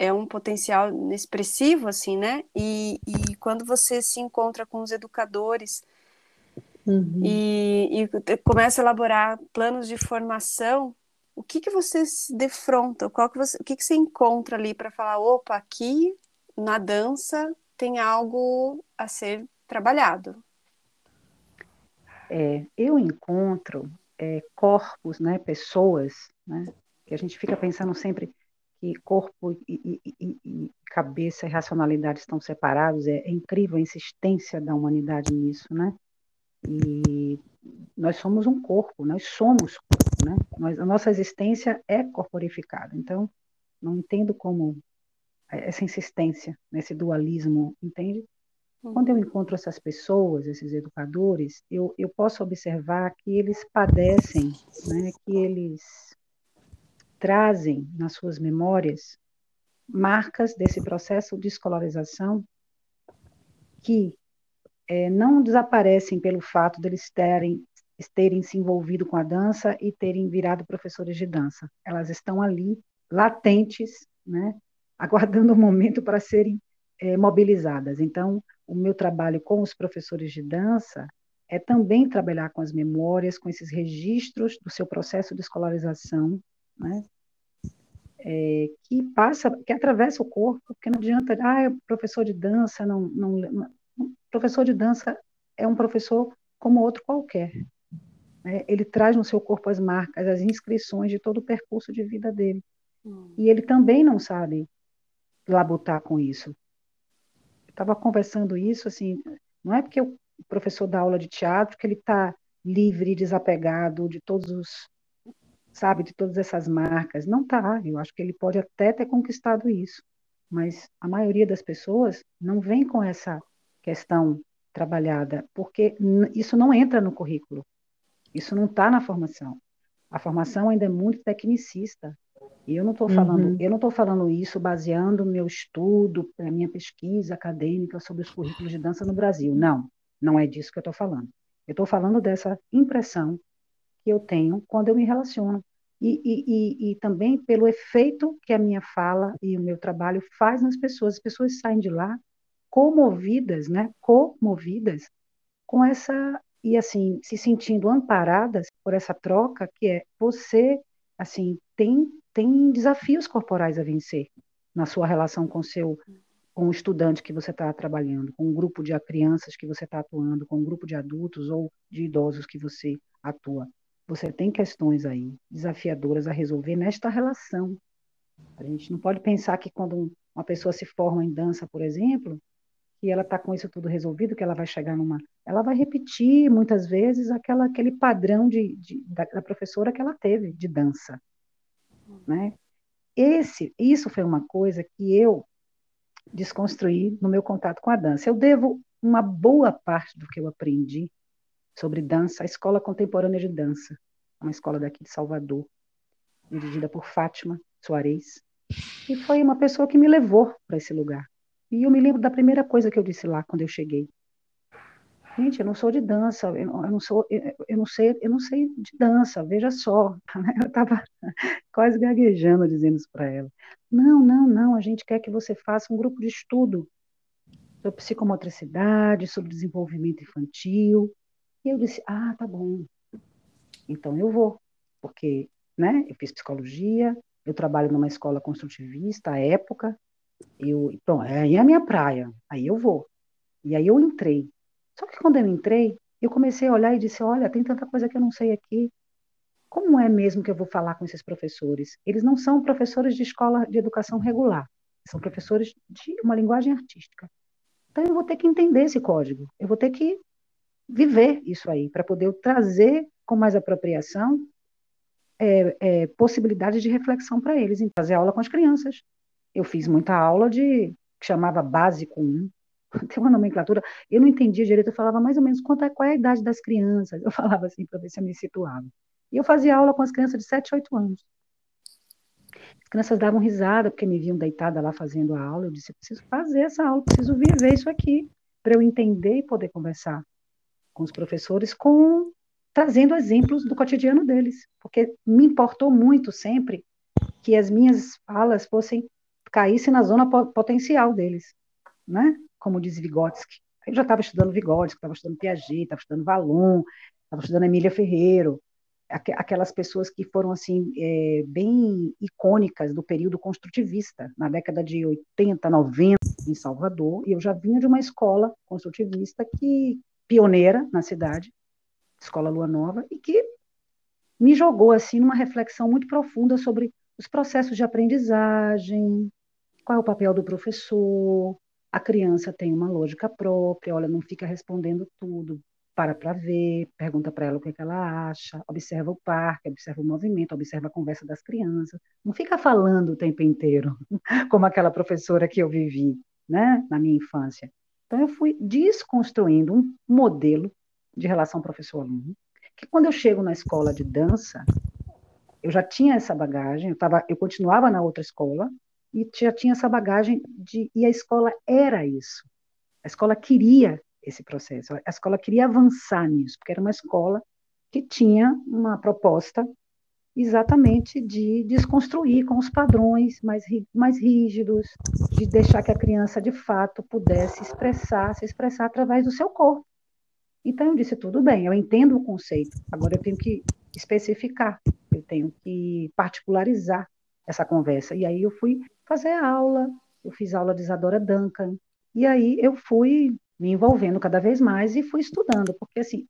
Speaker 2: é um potencial expressivo assim, né? E, e quando você se encontra com os educadores uhum. e, e, começa a elaborar planos de formação, o que que você se defronta? Qual que você, o que que você encontra ali para falar, opa, aqui na dança tem algo a ser trabalhado?
Speaker 4: É, eu encontro é, corpos, né, pessoas, né, que a gente fica pensando sempre que corpo e, e, e, cabeça e racionalidade estão separados, é, é, incrível a insistência da humanidade nisso, né? E nós somos um corpo, nós somos corpo, né? Nós, a nossa existência é corporificada, então não entendo como essa insistência nesse dualismo, entende? Quando eu encontro essas pessoas, esses educadores, eu, eu posso observar que eles padecem, né, que eles trazem nas suas memórias marcas desse processo de escolarização que é, não desaparecem pelo fato deles terem, terem se envolvido com a dança e terem virado professores de dança. Elas estão ali, latentes, né, aguardando o momento para serem é, mobilizadas. Então, o meu trabalho com os professores de dança é também trabalhar com as memórias, com esses registros do seu processo de escolarização, né? É, que passa, que atravessa o corpo, porque não adianta, ah, é professor de dança, não, não, não, professor de dança é um professor como outro qualquer. Né? Ele traz no seu corpo as marcas, as inscrições de todo o percurso de vida dele. Hum. E ele também não sabe labutar com isso. Eu estava conversando isso, assim, não é porque o professor dá aula de teatro que ele está livre, desapegado de todos os, sabe, de todas essas marcas. Não tá. Eu acho que ele pode até ter conquistado isso, mas a maioria das pessoas não vem com essa questão trabalhada, porque isso não entra no currículo. Isso não está na formação. A formação ainda é muito tecnicista. E eu não estou falando, uhum. eu não estou falando isso baseando meu estudo, a minha pesquisa acadêmica sobre os currículos de dança no Brasil. Não, não é disso que eu estou falando. Eu estou falando dessa impressão que eu tenho quando eu me relaciono. E, e, e, e, também pelo efeito que a minha fala e o meu trabalho faz nas pessoas. As pessoas saem de lá comovidas, né? Comovidas com essa e assim se sentindo amparadas por essa troca que é você assim tem tem desafios corporais a vencer na sua relação com seu com o estudante que você está trabalhando, com um grupo de crianças que você está atuando, com um grupo de adultos ou de idosos que você atua. Você tem questões aí desafiadoras a resolver nesta relação. A gente não pode pensar que quando uma pessoa se forma em dança, por exemplo, que ela está com isso tudo resolvido, que ela vai chegar numa. Ela vai repetir muitas vezes aquela, aquele padrão de, de da, da, professora que ela teve de dança. Né? Esse, isso foi uma coisa que eu desconstruí no meu contato com a dança. Eu devo uma boa parte do que eu aprendi sobre dança à Escola Contemporânea de Dança, uma escola daqui de Salvador, dirigida por Fátima Soares, e foi uma pessoa que me levou para esse lugar. E eu me lembro da primeira coisa que eu disse lá quando eu cheguei. Gente, eu não sou de dança, eu não, sou, eu, não sei, eu não sei de dança, veja só. Eu estava quase gaguejando dizendo isso para ela. Não, não, não, a gente quer que você faça um grupo de estudo sobre psicomotricidade, sobre desenvolvimento infantil. E eu disse, ah, tá bom. Então eu vou, porque, né, eu fiz psicologia, eu trabalho numa escola construtivista à época, eu, pronto, aí é a minha praia, aí eu vou. E aí eu entrei. Só que quando eu entrei, eu comecei a olhar e disse: olha, tem tanta coisa que eu não sei aqui. Como é mesmo que eu vou falar com esses professores? Eles não são professores de escola de educação regular, são professores de uma linguagem artística. Então eu vou ter que entender esse código, eu vou ter que viver isso aí, para poder trazer com mais apropriação é, é, possibilidades de reflexão para eles, em fazer aula com as crianças, eu fiz muita aula de que chamava básico 1, tem uma nomenclatura, eu não entendia direito, eu falava mais ou menos quanto é, qual é a idade das crianças, eu falava assim para ver se eu me situava. E eu fazia aula com as crianças de 7, 8 anos. As crianças davam risada porque me viam deitada lá fazendo a aula, eu disse, eu preciso fazer essa aula, preciso viver isso aqui, para eu entender e poder conversar com os professores, com trazendo exemplos do cotidiano deles, porque me importou muito sempre que as minhas falas fossem caísse na zona potencial deles, né? Como diz Vygotsky. Eu já estava estudando Vygotsky, estava estudando Piaget, estava estudando Valon, estava estudando Emília Ferreiro, aquelas pessoas que foram assim é, bem icônicas do período construtivista, na década de 80, 90, em Salvador, e eu já vinha de uma escola construtivista que pioneira na cidade, Escola Lua Nova, e que me jogou assim numa reflexão muito profunda sobre os processos de aprendizagem, qual é o papel do professor? A criança tem uma lógica própria, olha, não fica respondendo tudo, para para ver, pergunta para ela o que, é que ela acha, observa o parque, observa o movimento, observa a conversa das crianças. Não fica falando o tempo inteiro, como aquela professora que eu vivi, né, na minha infância. Então eu fui desconstruindo um modelo de relação professor-aluno, que quando eu chego na escola de dança, eu já tinha essa bagagem, eu, tava, eu continuava na outra escola, e já tinha essa bagagem de e a escola era isso. A escola queria esse processo, a escola queria avançar nisso, porque era uma escola que tinha uma proposta exatamente de desconstruir com os padrões mais, mais rígidos, de deixar que a criança de fato pudesse expressar, se expressar através do seu corpo. Então eu disse tudo bem, eu entendo o conceito, agora eu tenho que especificar, eu tenho que particularizar essa conversa. E aí eu fui fazer aula, eu fiz aula de Isadora Duncan, e aí eu fui me envolvendo cada vez mais e fui estudando, porque assim,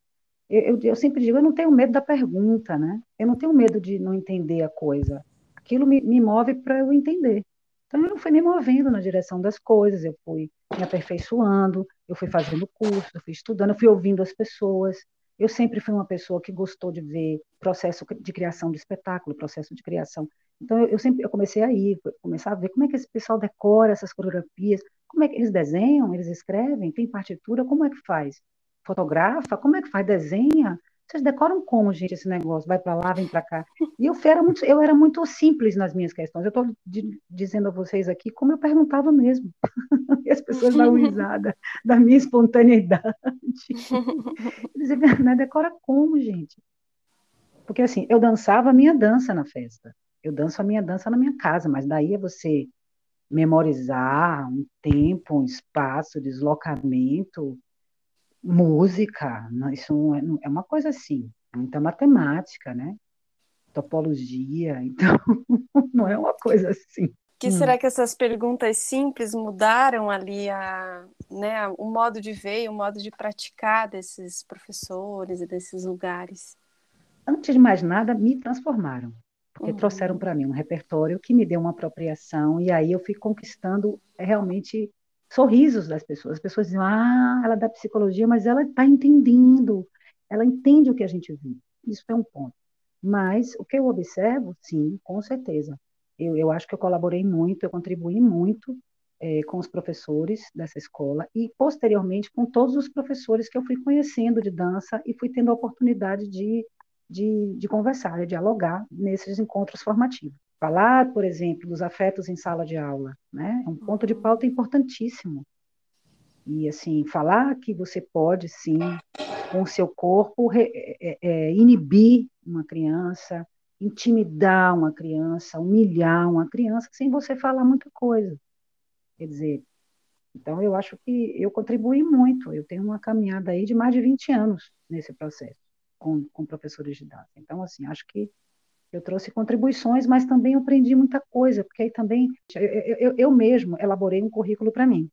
Speaker 4: eu, eu sempre digo, eu não tenho medo da pergunta, né? Eu não tenho medo de não entender a coisa. Aquilo me, me move para eu entender. Então, eu fui me movendo na direção das coisas, eu fui me aperfeiçoando, eu fui fazendo curso, eu fui estudando, eu fui ouvindo as pessoas. Eu sempre fui uma pessoa que gostou de ver processo de criação de espetáculo, processo de criação. Então, eu, eu sempre eu comecei a ir, começar a ver como é que esse pessoal decora essas coreografias, como é que eles desenham, eles escrevem, tem partitura, como é que faz? Fotografa, como é que faz? Desenha? Vocês decoram como, gente, esse negócio? Vai para lá, vem para cá. E eu era, muito, eu era muito simples nas minhas questões. Eu estou dizendo a vocês aqui como eu perguntava mesmo. e as pessoas dão risada da minha espontaneidade. Dizer, né, decora como, gente? Porque assim, eu dançava a minha dança na festa. Eu danço a minha dança na minha casa, mas daí é você memorizar um tempo, um espaço, deslocamento, música, isso é, é uma coisa assim, muita matemática, né? Topologia, então não é uma coisa assim.
Speaker 2: Que hum. será que essas perguntas simples mudaram ali a, né, o modo de ver, o modo de praticar desses professores e desses lugares?
Speaker 4: Antes de mais nada, me transformaram, porque uhum. trouxeram para mim um repertório que me deu uma apropriação e aí eu fui conquistando realmente sorrisos das pessoas. As pessoas dizem, ah, ela é da psicologia, mas ela está entendendo, ela entende o que a gente vive. Isso é um ponto. Mas o que eu observo, sim, com certeza. Eu, eu acho que eu colaborei muito, eu contribuí muito é, com os professores dessa escola e, posteriormente, com todos os professores que eu fui conhecendo de dança e fui tendo a oportunidade de, de, de conversar, de dialogar nesses encontros formativos. Falar, por exemplo, dos afetos em sala de aula, né? É um ponto de pauta importantíssimo. E, assim, falar que você pode, sim, com o seu corpo, é, é, é, inibir uma criança, intimidar uma criança, humilhar uma criança, sem você falar muita coisa. Quer dizer, então eu acho que eu contribuí muito. Eu tenho uma caminhada aí de mais de 20 anos nesse processo, com, com professores de dança. Então, assim, acho que eu trouxe contribuições, mas também aprendi muita coisa, porque aí também eu, eu, eu mesmo elaborei um currículo para mim.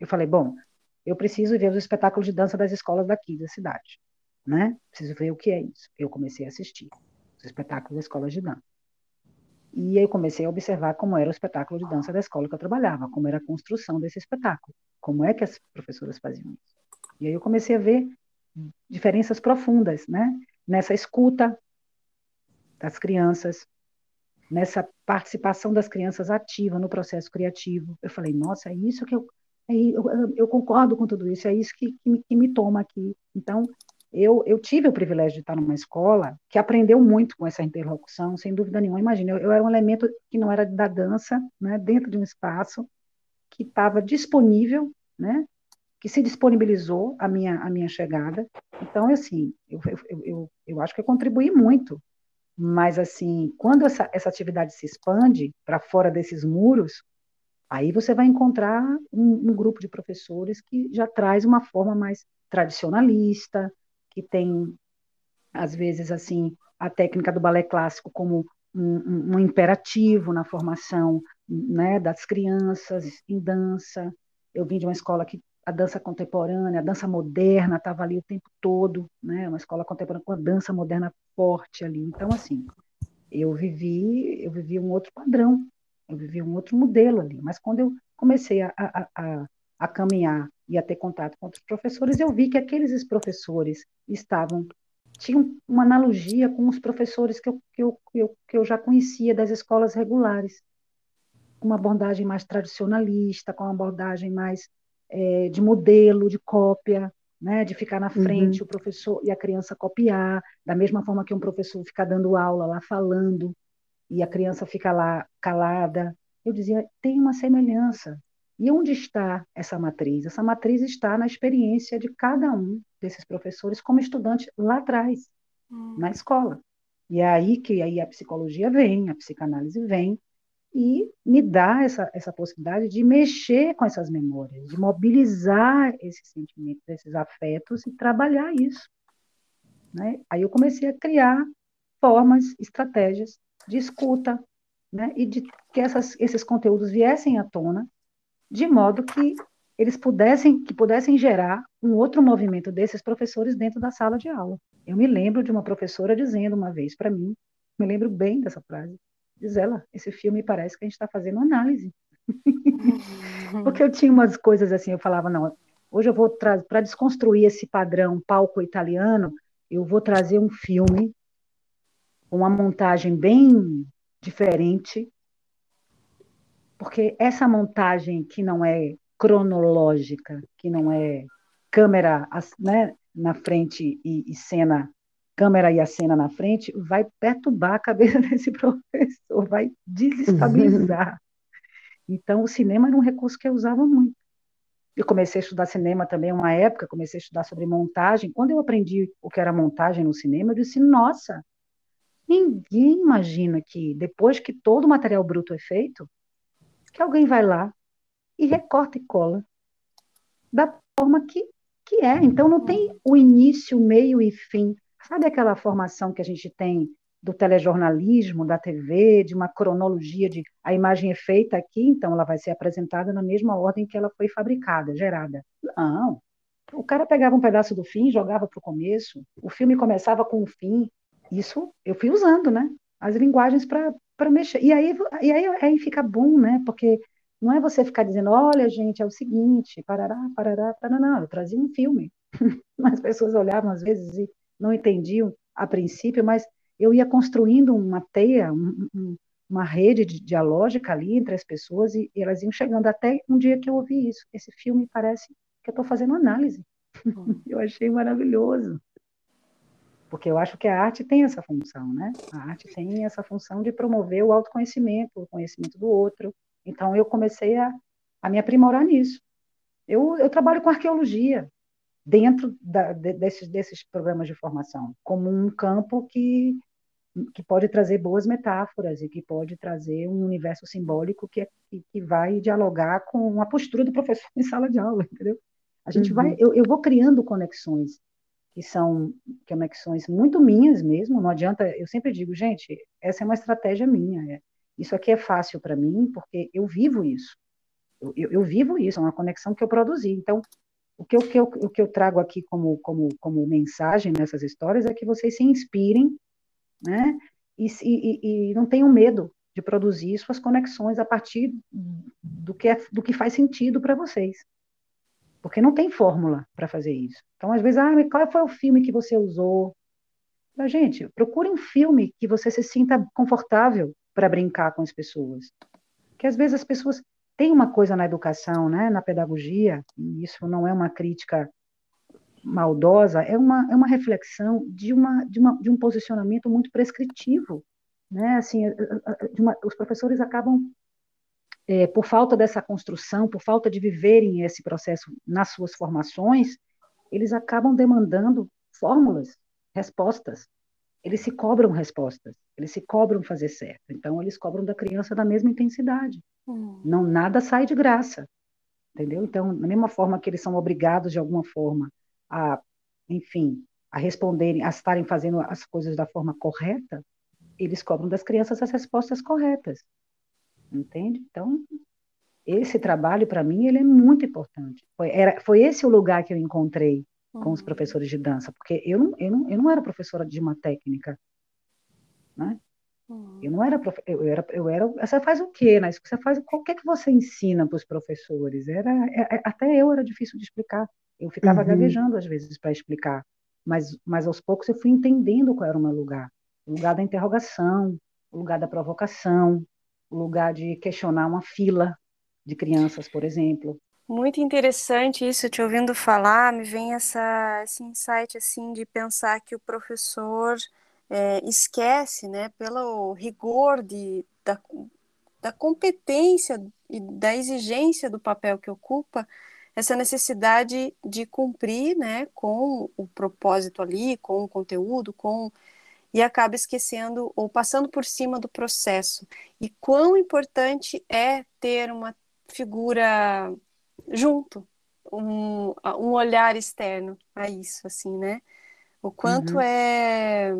Speaker 4: Eu falei, bom, eu preciso ver os espetáculos de dança das escolas daqui da cidade, né? Preciso ver o que é isso. Eu comecei a assistir os espetáculos das escolas de dança. E aí eu comecei a observar como era o espetáculo de dança da escola que eu trabalhava, como era a construção desse espetáculo, como é que as professoras faziam isso. E aí eu comecei a ver diferenças profundas, né? Nessa escuta das crianças, nessa participação das crianças ativa no processo criativo. Eu falei, nossa, é isso que eu. É, eu, eu, concordo com tudo isso, é isso que, que, me, que me toma aqui. Então, eu, eu, tive o privilégio de estar numa escola que aprendeu muito com essa interlocução, sem dúvida nenhuma. Imagina, eu, eu era um elemento que não era da dança, né, dentro de um espaço que estava disponível, né, que se disponibilizou a minha, a minha chegada. Então, assim, eu, eu, eu, acho que eu contribuí muito mas, assim, quando essa, essa atividade se expande para fora desses muros, aí você vai encontrar um, um, grupo de professores que já traz uma forma mais tradicionalista, que tem, às vezes, assim, a técnica do balé clássico como um, um, um imperativo na formação né, das crianças em dança. Eu vim de uma escola que a dança contemporânea, a dança moderna estava ali o tempo todo, né? Uma escola contemporânea com a dança moderna forte ali. Então, assim, eu vivi, eu vivi um outro padrão, eu vivi um outro modelo ali. Mas quando eu comecei a, a, a, a caminhar e a ter contato com outros professores, eu vi que aqueles professores estavam tinham uma analogia com os professores que eu, que eu, que eu, que eu já conhecia das escolas regulares, com uma abordagem mais tradicionalista, com uma abordagem mais é, de modelo, de cópia, né, de ficar na frente uhum. o professor e a criança copiar, da mesma forma que um professor fica dando aula lá falando e a criança fica lá calada. Eu dizia, tem uma semelhança. E onde está essa matriz? Essa matriz está na experiência de cada um desses professores como estudante lá atrás, uhum. na escola. E é aí que aí a psicologia vem, a psicanálise vem, e me dá essa, essa possibilidade de mexer com essas memórias, de mobilizar esses sentimentos, esses afetos e trabalhar isso. Né? Aí eu comecei a criar formas, estratégias de escuta, né? e de que essas, esses conteúdos viessem à tona, de modo que eles pudessem, que pudessem gerar um outro movimento desses professores dentro da sala de aula. Eu me lembro de uma professora dizendo uma vez para mim, me lembro bem dessa frase, Diz ela, esse filme parece que a gente está fazendo análise. Porque eu tinha umas coisas assim, eu falava, não, hoje eu vou trazer, para desconstruir esse padrão palco italiano, eu vou trazer um filme, uma montagem bem diferente, porque essa montagem que não é cronológica, que não é câmera né, na frente e, e cena, câmera e a cena na frente, vai perturbar a cabeça desse professor, vai desestabilizar. Então, o cinema era um recurso que eu usava muito. Eu comecei a estudar cinema também uma época, comecei a estudar sobre montagem. Quando eu aprendi o que era montagem no cinema, eu disse: nossa, ninguém imagina que depois que todo o material bruto é feito, que alguém vai lá e recorta e cola da forma que, que é. Então, não tem o início, meio e fim. Sabe aquela formação que a gente tem do telejornalismo, da TV, de uma cronologia de a imagem é feita aqui, então ela vai ser apresentada na mesma ordem que ela foi fabricada, gerada. Não. O cara pegava um pedaço do fim, jogava para o começo, o filme começava com o fim. Isso eu fui usando, né? As linguagens para mexer. E aí, e aí, aí fica bom, né? Porque não é você ficar dizendo, olha, gente, é o seguinte, parará, parará, parará. Não, eu trazia um filme. As pessoas olhavam às vezes e não entendiam a princípio, mas eu ia construindo uma teia, um, um, uma rede de dialógica ali entre as pessoas e, e, elas iam chegando até um dia que eu ouvi isso. Esse filme parece que eu estou fazendo análise. Eu achei maravilhoso. Porque eu acho que a arte tem essa função, né? A arte tem essa função de promover o autoconhecimento, o conhecimento do outro. Então eu comecei a, a me aprimorar nisso. Eu, eu trabalho com arqueologia, dentro da, de, desses, desses programas de formação, como um campo que, que pode trazer boas metáforas e que pode trazer um universo simbólico que, é, que, vai dialogar com a postura do professor em sala de aula, entendeu? A gente uhum. vai, eu, eu vou criando conexões que são conexões muito minhas mesmo, não adianta, eu sempre digo, gente, essa é uma estratégia minha, é, isso aqui é fácil para mim, porque eu vivo isso, eu, eu, eu, vivo isso, é uma conexão que eu produzi, então, o que eu, que eu, o que eu trago aqui como, como, como mensagem nessas histórias é que vocês se inspirem, né? E, e, e não tenham medo de produzir suas conexões a partir do que, é, do que faz sentido para vocês. Porque não tem fórmula para fazer isso. Então, às vezes, ah, qual foi o filme que você usou? Mas, gente, procure um filme que você se sinta confortável para brincar com as pessoas. Porque às vezes as pessoas tem uma coisa na educação, né, na pedagogia, e isso não é uma crítica maldosa, é uma, é uma reflexão de, uma, de, uma, de um posicionamento muito prescritivo. Né? Assim, uma, os professores acabam, é, por falta dessa construção, por falta de viverem esse processo nas suas formações, eles acabam demandando fórmulas, respostas. Eles se cobram respostas, eles se cobram fazer certo. Então, eles cobram da criança da mesma intensidade. Hum. Não nada sai de graça, entendeu? Então, da mesma forma que eles são obrigados de alguma forma a, enfim, a responderem, a estarem fazendo as coisas da forma correta, eles cobram das crianças as respostas corretas, entende? Então, esse trabalho para mim ele é muito importante. Foi, era, foi esse o lugar que eu encontrei com os uhum. professores de dança, porque eu não, eu não, eu não era professora de uma técnica, né? Eu não era, prof... eu era, eu era, você faz o quê, né? Você faz o que que você ensina para os professores? Era, é, é, até eu era difícil de explicar. Eu ficava uhum. gaguejando às vezes para explicar, mas, mas aos poucos eu fui entendendo qual era o meu lugar. O lugar da interrogação, o lugar da provocação, o lugar de questionar uma fila de crianças, por exemplo.
Speaker 2: Muito interessante isso, te ouvindo falar, me vem essa, esse insight assim de pensar que o professor é, esquece, né, pelo rigor de, da, da competência e da exigência do papel que ocupa, essa necessidade de cumprir, né, com o propósito ali, com o conteúdo, com e acaba esquecendo ou passando por cima do processo. E quão importante é ter uma figura junto, um, um olhar externo a isso, assim, né? O quanto uhum. é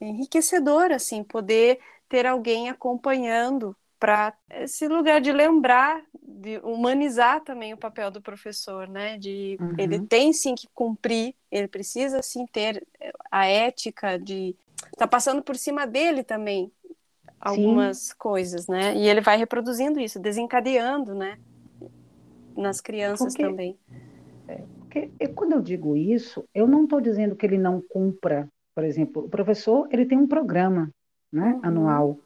Speaker 2: enriquecedor, assim, poder ter alguém acompanhando para esse lugar de lembrar, de humanizar também o papel do professor, né? De uhum. ele tem sim que cumprir, ele precisa sim ter a ética de tá passando por cima dele também algumas Sim. coisas, né? E ele vai reproduzindo isso, desencadeando, né? Nas crianças porque, também.
Speaker 4: É, porque eu, quando eu digo isso, eu não estou dizendo que ele não cumpra, por exemplo, o professor ele tem um programa, né, uhum. anual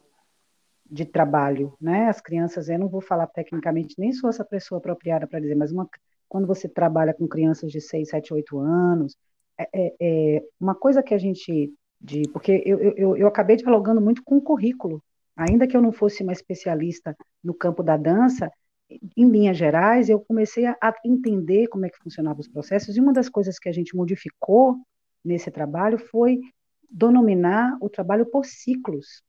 Speaker 4: de trabalho, né? As crianças, eu não vou falar tecnicamente, nem sou essa pessoa apropriada para dizer, mas uma, quando você trabalha com crianças de 6, 7, 8 anos, é, é, é uma coisa que a gente de porque eu, eu, eu acabei dialogando muito com o currículo, ainda que eu não fosse uma especialista no campo da dança, em linhas gerais, eu comecei a, a entender como é que funcionavam os processos, e uma das coisas que a gente modificou nesse trabalho foi denominar o trabalho por ciclos.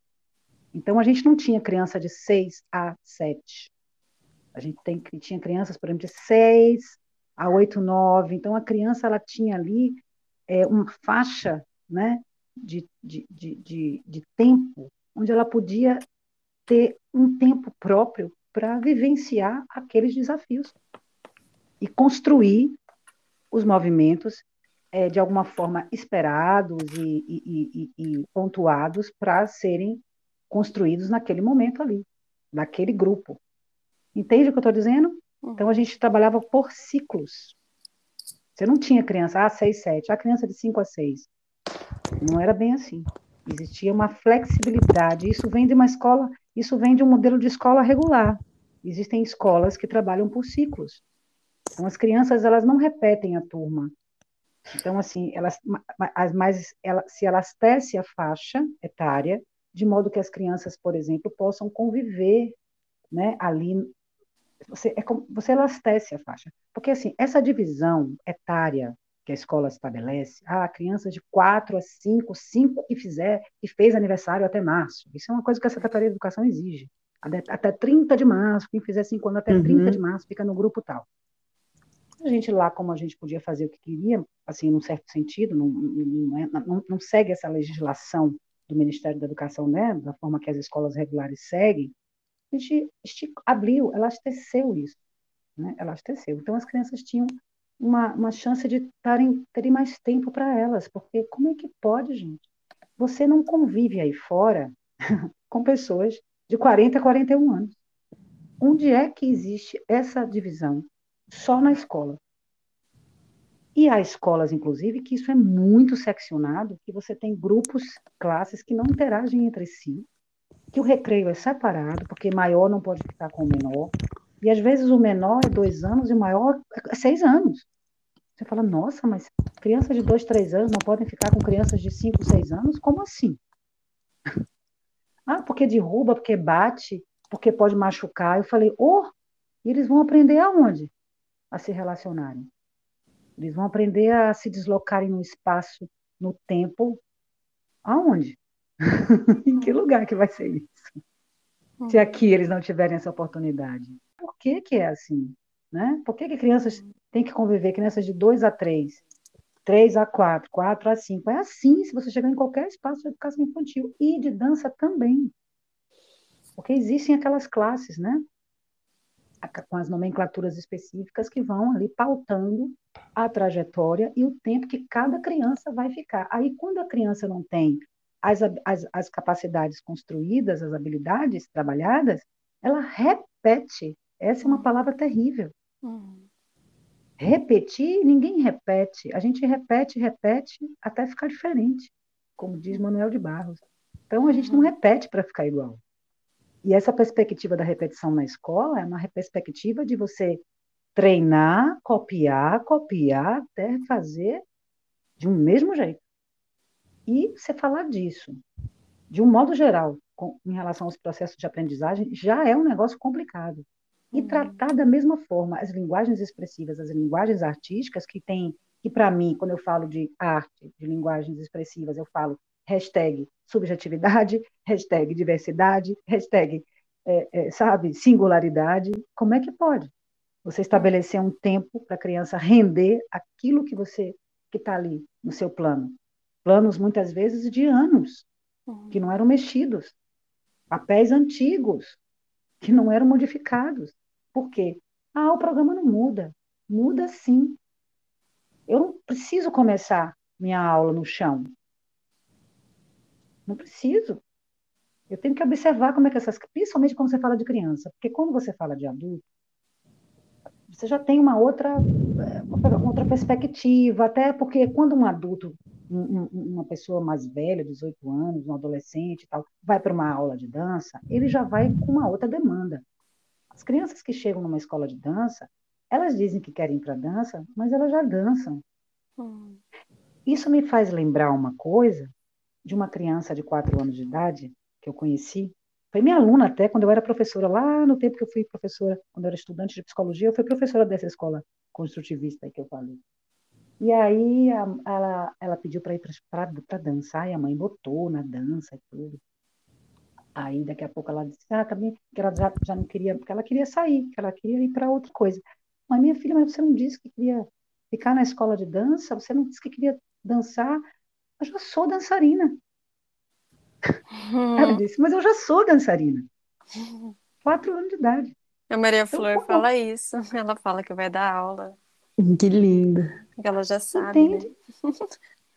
Speaker 4: Então, a gente não tinha criança de 6 a 7. A gente tem, tinha crianças, por exemplo, de 6 a 8, 9. Então, a criança ela tinha ali é, uma faixa né, de, de, de, de, de tempo onde ela podia ter um tempo próprio para vivenciar aqueles desafios e construir os movimentos é, de alguma forma esperados e, e, e, e pontuados para serem construídos naquele momento ali, naquele grupo. Entende o que eu estou dizendo? Uhum. Então a gente trabalhava por ciclos. Você não tinha criança, ah, 6, 7, a criança de 5 a 6. Não era bem assim. Existia uma flexibilidade. Isso vem de uma escola, isso vem de um modelo de escola regular. Existem escolas que trabalham por ciclos. Então as crianças elas não repetem a turma. Então assim, elas mas ela, se elas tecem a faixa etária de modo que as crianças, por exemplo, possam conviver, né, ali você, é você elastece a faixa. Porque, assim, essa divisão etária que a escola estabelece, ah, crianças de 4 a 5, 5 que fizer, que fez aniversário até março. Isso é uma coisa que a Secretaria de Educação exige. Até 30 de março, quem fizer 5 anos até uhum. 30 de março fica no grupo tal. A gente lá, como a gente podia fazer o que queria, assim, num certo sentido, não, não, é, não, não segue essa legislação do Ministério da Educação, né, da forma que as escolas regulares seguem, a gente abriu, elasteceu isso, né, elasteceu. Então, as crianças tinham uma, uma chance de tarem, terem mais tempo para elas, porque como é que pode, gente? Você não convive aí fora com pessoas de 40 a 41 anos. Onde é que existe essa divisão? Só na escola. E há escolas, inclusive, que isso é muito seccionado, que você tem grupos, classes que não interagem entre si, que o recreio é separado, porque maior não pode ficar com o menor, e às vezes o menor é dois anos e o maior é seis anos. Você fala, nossa, mas crianças de dois, três anos não podem ficar com crianças de cinco, seis anos? Como assim? ah, porque derruba, porque bate, porque pode machucar. Eu falei, oh, e eles vão aprender aonde? A se relacionarem. Eles vão aprender a se deslocarem no espaço, no tempo. Aonde? em que lugar que vai ser isso? Se aqui eles não tiverem essa oportunidade. Por que, que é assim? Né? Por que, que crianças têm que conviver, crianças de 2 a 3, 3 a 4, 4 a 5? É assim se você chegar em qualquer espaço de educação infantil. E de dança também. Porque existem aquelas classes, né? Com as nomenclaturas específicas que vão ali pautando a trajetória e o tempo que cada criança vai ficar. Aí, quando a criança não tem as, as, as capacidades construídas, as habilidades trabalhadas, ela repete. Essa é uma palavra terrível. Uhum. Repetir, ninguém repete. A gente repete, repete até ficar diferente, como diz Manuel de Barros. Então, a gente não repete para ficar igual. E essa perspectiva da repetição na escola é uma perspectiva de você treinar, copiar, copiar, até fazer de um mesmo jeito. E você falar disso, de um modo geral, com, em relação aos processos de aprendizagem, já é um negócio complicado. E uhum. tratar da mesma forma as linguagens expressivas, as linguagens artísticas, que tem, que para mim, quando eu falo de arte, de linguagens expressivas, eu falo hashtag subjetividade, hashtag diversidade, hashtag, é, é, sabe, singularidade. Como é que pode? Você estabelecer um tempo para a criança render aquilo que você que está ali no seu plano. Planos, muitas vezes, de anos, que não eram mexidos. Papéis antigos, que não eram modificados. Por quê? Ah, o programa não muda. Muda sim. Eu não preciso começar minha aula no chão. Não preciso. Eu tenho que observar como é que essas, principalmente quando você fala de criança, porque quando você fala de adulto, você já tem uma outra, uma outra perspectiva, até porque quando um adulto, um, uma pessoa mais velha, 18 anos, um adolescente e tal, vai para uma aula de dança, ele já vai com uma outra demanda. As crianças que chegam numa escola de dança, elas dizem que querem ir para dança, mas elas já dançam. Hum. Isso me faz lembrar uma coisa de uma criança de 4 anos de idade que eu conheci, foi minha aluna até quando eu era professora, lá no tempo que eu fui professora, quando eu era estudante de psicologia, eu fui professora dessa escola construtivista que eu falei. E aí a, ela, ela pediu para ir para dançar, e a mãe botou na dança e tudo. Aí daqui a pouco ela disse ah, também, que ela já, já não queria, porque ela queria sair, que ela queria ir para outra coisa. Mas minha filha, mas você não disse que queria ficar na escola de dança? Você não disse que queria dançar? Eu já sou dançarina. Ela uhum. disse, mas eu já sou dançarina. Quatro anos de idade.
Speaker 2: A Maria Flor então, fala isso. Ela fala que vai dar aula.
Speaker 1: Que lindo.
Speaker 2: Que ela já sabe. Né? Entende? Né?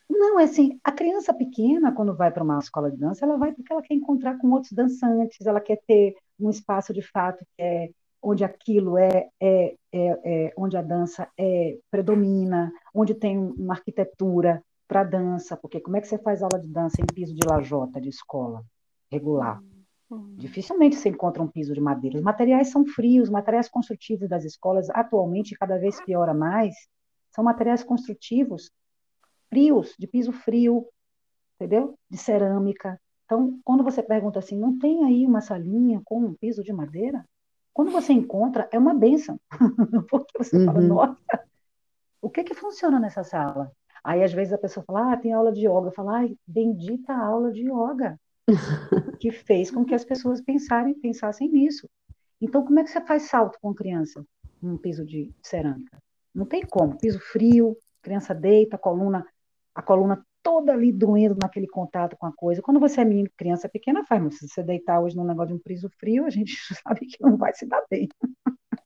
Speaker 4: Não, é assim, a criança pequena, quando vai para uma escola de dança, ela vai porque ela quer encontrar com outros dançantes, ela quer ter um espaço de fato que é onde aquilo é, é, é, é onde a dança é predomina, onde tem uma arquitetura, para dança, porque como é que você faz aula de dança em piso de lajota de escola regular? Uhum. Dificilmente você encontra um piso de madeira. Os materiais são frios, os materiais construtivos das escolas atualmente cada vez piora mais, são materiais construtivos frios, de piso frio, entendeu? De cerâmica. Então, quando você pergunta assim, não tem aí uma salinha com um piso de madeira? Quando você encontra, é uma benção. Porque você uhum. fala, nossa, o que que funciona nessa sala? Aí, às vezes, a pessoa fala, ah, tem aula de yoga. Eu falo, ai, bendita aula de yoga, que fez com que as pessoas pensarem, pensassem nisso. Então, como é que você faz salto com criança num piso de cerâmica? Não tem como. Piso frio, criança deita, a coluna, a coluna toda ali doendo naquele contato com a coisa. Quando você é menino, criança pequena, faz, mas se você deitar hoje num negócio de um piso frio, a gente sabe que não vai se dar bem.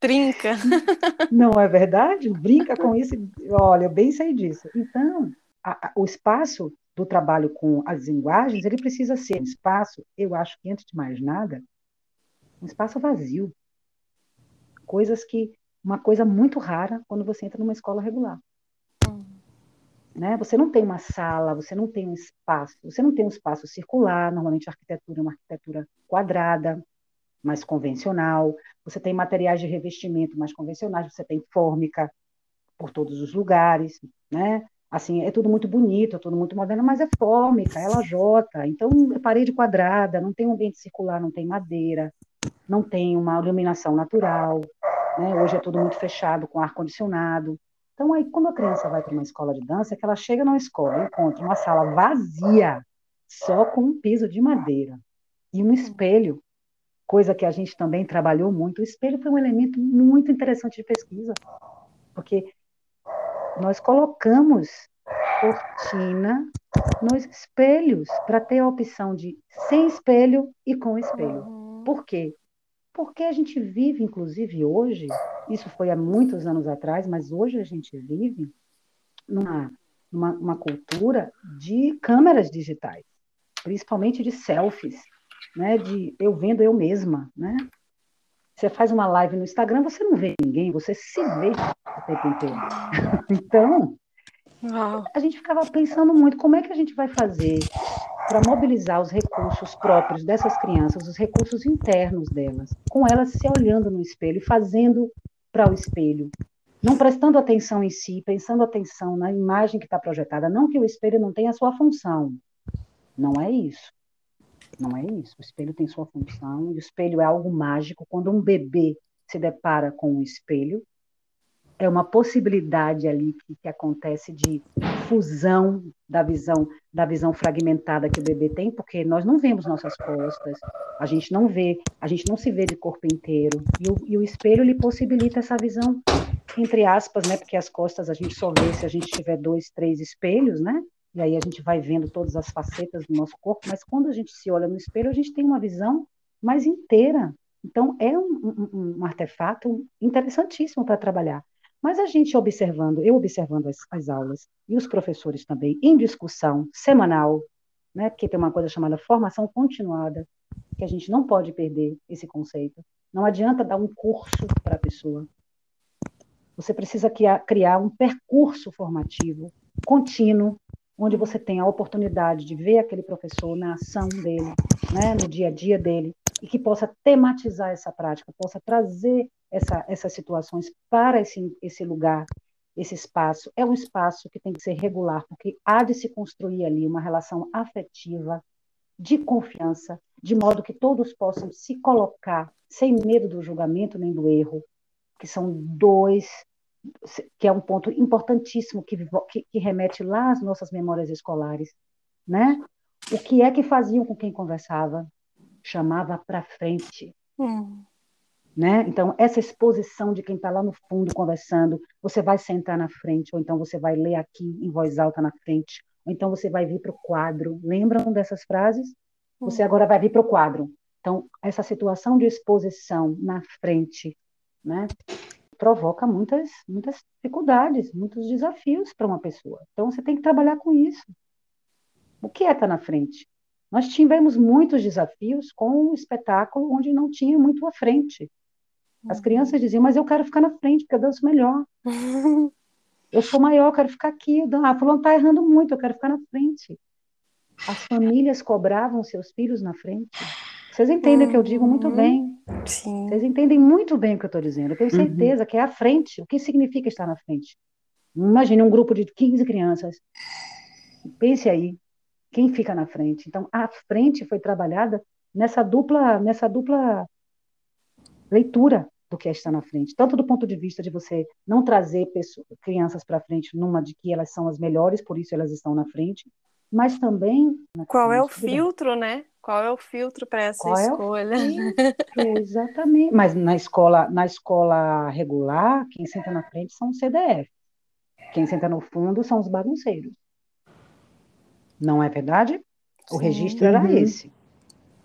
Speaker 2: Trinca.
Speaker 4: Não é verdade? Brinca com isso. Olha, eu bem sei disso. Então, a, a, o espaço do trabalho com as linguagens, ele precisa ser um espaço, eu acho que antes de mais nada, um espaço vazio. Coisas que, uma coisa muito rara quando você entra numa escola regular. Hum. Né? Você não tem uma sala, você não tem um espaço, você não tem um espaço circular, normalmente a arquitetura é uma arquitetura quadrada, mais convencional, você tem materiais de revestimento mais convencionais, você tem fórmica por todos os lugares, né? Assim, é tudo muito bonito, é tudo muito moderno, mas é fórmica, é lajota, então é parede quadrada, não tem um ambiente circular, não tem madeira, não tem uma iluminação natural, né? Hoje é tudo muito fechado, com ar-condicionado. Então, aí, quando a criança vai para uma escola de dança, é que ela chega numa escola, encontra uma sala vazia, só com um piso de madeira e um espelho coisa que a gente também trabalhou muito. O espelho foi um elemento muito interessante de pesquisa, porque nós colocamos cortina nos espelhos para ter a opção de sem espelho e com espelho. Uhum. Por quê? Porque a gente vive, inclusive hoje, isso foi há muitos anos atrás, mas hoje a gente vive numa, numa cultura de câmeras digitais, principalmente de selfies né, de eu vendo eu mesma, né? Você faz uma live no Instagram, você não vê ninguém, você se vê o tempo inteiro. então, a gente ficava pensando muito como é que a gente vai fazer para mobilizar os recursos próprios dessas crianças, os recursos internos delas, com elas se olhando no espelho e fazendo para o espelho, não prestando atenção em si, pensando atenção na imagem que está projetada. Não que o espelho não tenha a sua função, não é isso. Não é isso. O espelho tem sua função, e o espelho é algo mágico. Quando um bebê se depara com um espelho, é uma possibilidade ali que, que, acontece de fusão da visão da visão fragmentada que o bebê tem, porque nós não vemos nossas costas, a gente não vê, a gente não se vê de corpo inteiro, e o, e o espelho lhe possibilita essa visão entre aspas, né? Porque as costas a gente só vê se a gente tiver dois, três espelhos, né? E aí a gente vai vendo todas as facetas do nosso corpo, mas quando a gente se olha no espelho, a gente tem uma visão mais inteira. Então, é um, um, um artefato interessantíssimo para trabalhar. Mas a gente observando, eu observando as, as, aulas, e os professores também, em discussão semanal, né? Porque tem uma coisa chamada formação continuada, que a gente não pode perder esse conceito. Não adianta dar um curso para a pessoa. Você precisa criar um percurso formativo contínuo, onde você tem a oportunidade de ver aquele professor na ação dele, né, no dia a dia dele, e que possa tematizar essa prática, possa trazer essa, essas situações para esse, esse lugar, esse espaço. É um espaço que tem que ser regular, porque há de se construir ali uma relação afetiva, de confiança, de modo que todos possam se colocar sem medo do julgamento nem do erro, que são dois, que é um ponto importantíssimo que, que, que remete lá às nossas memórias escolares, né? O que é que faziam com quem conversava? Chamava para frente. Hum. Né? Então, essa exposição de quem está lá no fundo conversando, você vai sentar na frente, ou então você vai ler aqui em voz alta na frente, ou então você vai vir para o quadro. Lembram dessas frases? Você agora vai vir para o quadro. Então, essa situação de exposição na frente, né, provoca muitas, muitas dificuldades, muitos desafios para uma pessoa. Então, você tem que trabalhar com isso. O que é estar tá na frente? Nós tivemos muitos desafios com o espetáculo onde não tinha muito à frente. As uhum. crianças diziam, mas eu quero ficar na frente, porque eu danço melhor. eu sou maior, eu quero ficar aqui. Ah, fulano está errando muito, eu quero ficar na frente. As famílias cobravam seus filhos na frente. Vocês entendem o que eu digo muito uhum. bem. Sim. Vocês entendem muito bem o que eu estou dizendo. Eu tenho uhum. certeza uhum. que é à frente. O que significa estar na frente? Imagine um grupo de 15 crianças. Pense aí, quem fica na frente? Então, a frente foi trabalhada nessa dupla, nessa dupla leitura do que é estar na frente, tanto do ponto de vista de você não trazer pessoas, crianças para frente numa de que elas são as melhores, por isso elas estão na frente, mas também
Speaker 2: qual é o filtro, né? Qual é o filtro para essa Qual escolha?
Speaker 4: É Exatamente. Mas na escola, na escola regular, quem senta na frente são os CDF. Quem senta no fundo são os bagunceiros. Não é verdade? O Sim. registro era uhum. esse.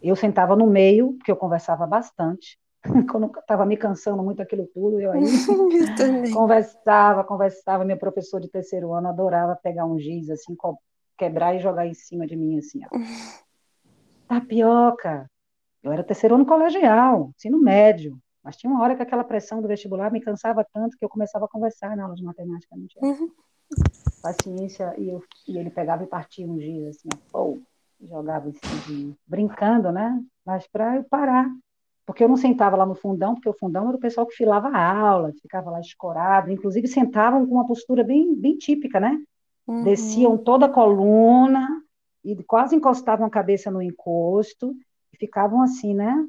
Speaker 4: Eu sentava no meio, porque eu conversava bastante. Quando estava me cansando muito aquilo tudo, eu aí eu conversava, conversava. Meu professor de terceiro ano adorava pegar um giz, assim, quebrar e jogar em cima de mim, assim, ó. Tapioca. Eu era terceiro ano colegial, ensino médio. Mas tinha uma hora que aquela pressão do vestibular me cansava tanto que eu começava a conversar na aula de matemática. Não tinha uhum. paciência. E, eu, e ele pegava e partia um dia, assim, pô, jogava assim, brincando, né? Mas para eu parar. Porque eu não sentava lá no fundão, porque o fundão era o pessoal que filava a aula, ficava lá escorado. Inclusive sentavam com uma postura bem, bem típica, né? Uhum. Desciam toda a coluna, e quase encostavam a cabeça no encosto e ficavam assim, né?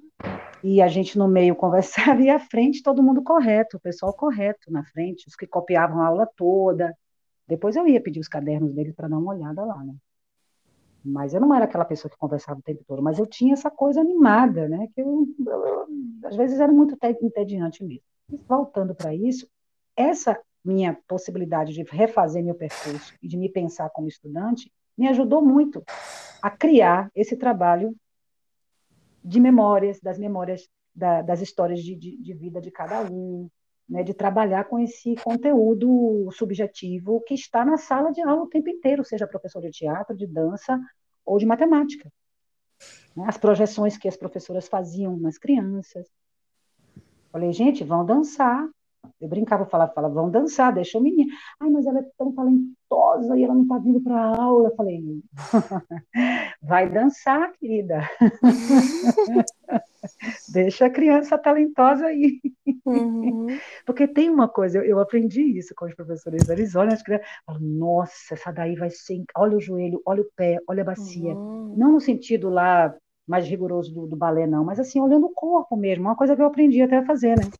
Speaker 4: E a gente no meio conversava e à frente todo mundo correto, o pessoal correto na frente, os que copiavam a aula toda. Depois eu ia pedir os cadernos deles para dar uma olhada lá, né? Mas eu não era aquela pessoa que conversava o tempo todo, mas eu tinha essa coisa animada, né? Que eu, eu às vezes era muito entediante mesmo. voltando para isso, essa minha possibilidade de refazer meu percurso e de me pensar como estudante me ajudou muito a criar esse trabalho de memórias, das memórias da, das histórias de, de, de, vida de cada um, né, de trabalhar com esse conteúdo subjetivo que está na sala de aula o tempo inteiro, seja professor de teatro, de dança ou de matemática. Né, as projeções que as professoras faziam nas crianças. Falei, gente, vão dançar, eu brincava, falava, falava, vamos dançar, deixa o menino. Ai, mas ela é tão talentosa e ela não está vindo para a aula. Eu falei, vai dançar, querida. deixa a criança talentosa aí. Uhum. Porque tem uma coisa, eu, eu, aprendi isso com os professores, eles olham as crianças falam, nossa, essa daí vai ser, olha o joelho, olha o pé, olha a bacia. Uhum. Não no sentido lá mais rigoroso do, do balé, não, mas assim, olhando o corpo mesmo, uma coisa que eu aprendi até a fazer, né?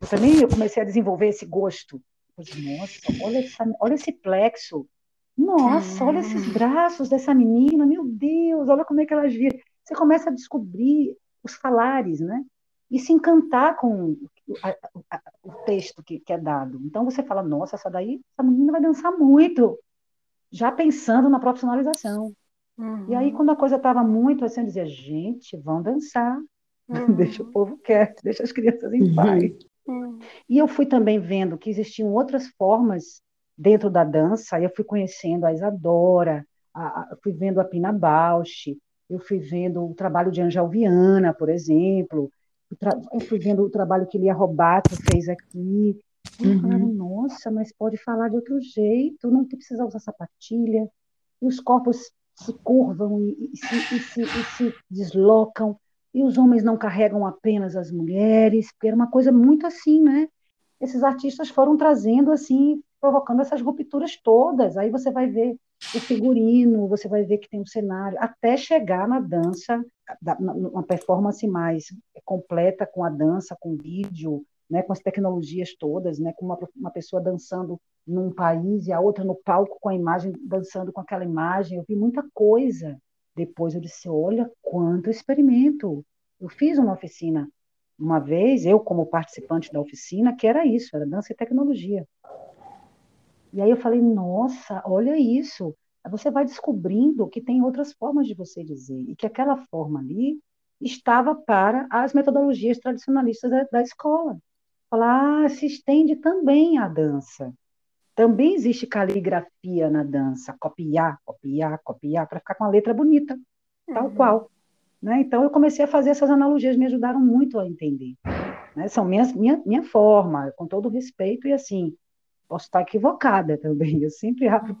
Speaker 4: Eu também eu comecei a desenvolver esse gosto. Nossa, olha, essa, olha esse plexo. Nossa, olha esses hum. braços dessa menina. Meu Deus, olha como é que elas viram. Você começa a descobrir os falares, né? E se encantar com a, a, o texto que, que, é dado. Então você fala, nossa, essa daí, essa menina vai dançar muito. Já pensando na profissionalização. Uhum. E aí, uhum. quando a coisa estava muito assim, eu dizia, gente, vão dançar. Uhum. deixa o povo quieto, deixa as crianças em paz. E eu fui também vendo que existiam outras formas dentro da dança, eu fui conhecendo a Isadora, a, a, fui vendo a Pina Bausch, eu fui vendo o trabalho de Angel Viana, por exemplo, eu fui vendo o trabalho que Lia Robato fez aqui. Uhum. Eu falava, nossa, mas pode falar de outro jeito, não precisa usar sapatilha. E os corpos se curvam e, e, se, e, se, e se deslocam, e os homens não carregam apenas as mulheres, porque era uma coisa muito assim, né? Esses artistas foram trazendo assim, provocando essas rupturas todas. Aí você vai ver o figurino, você vai ver que tem um cenário, até chegar na dança, uma performance mais completa com a dança, com vídeo, né, com as tecnologias todas, né, com uma, uma pessoa dançando num país e a outra no palco com a imagem, dançando com aquela imagem. Eu vi muita coisa. Depois eu disse: olha quanto experimento. Eu fiz uma oficina uma vez, eu como participante da oficina, que era isso, era dança e tecnologia. E aí eu falei, nossa, olha isso. Você vai descobrindo que tem outras formas de você dizer, e que aquela forma ali estava para as metodologias tradicionalistas da, da escola. Falar, ah, se estende também a dança. Também existe caligrafia na dança, copiar, copiar, copiar, para ficar com a letra bonita, uhum. tal qual. Né? Então, eu comecei a fazer essas analogias, me ajudaram muito a entender. Né? São minhas, minha, minha forma, com todo respeito, e assim, posso estar equivocada também. Eu sempre abro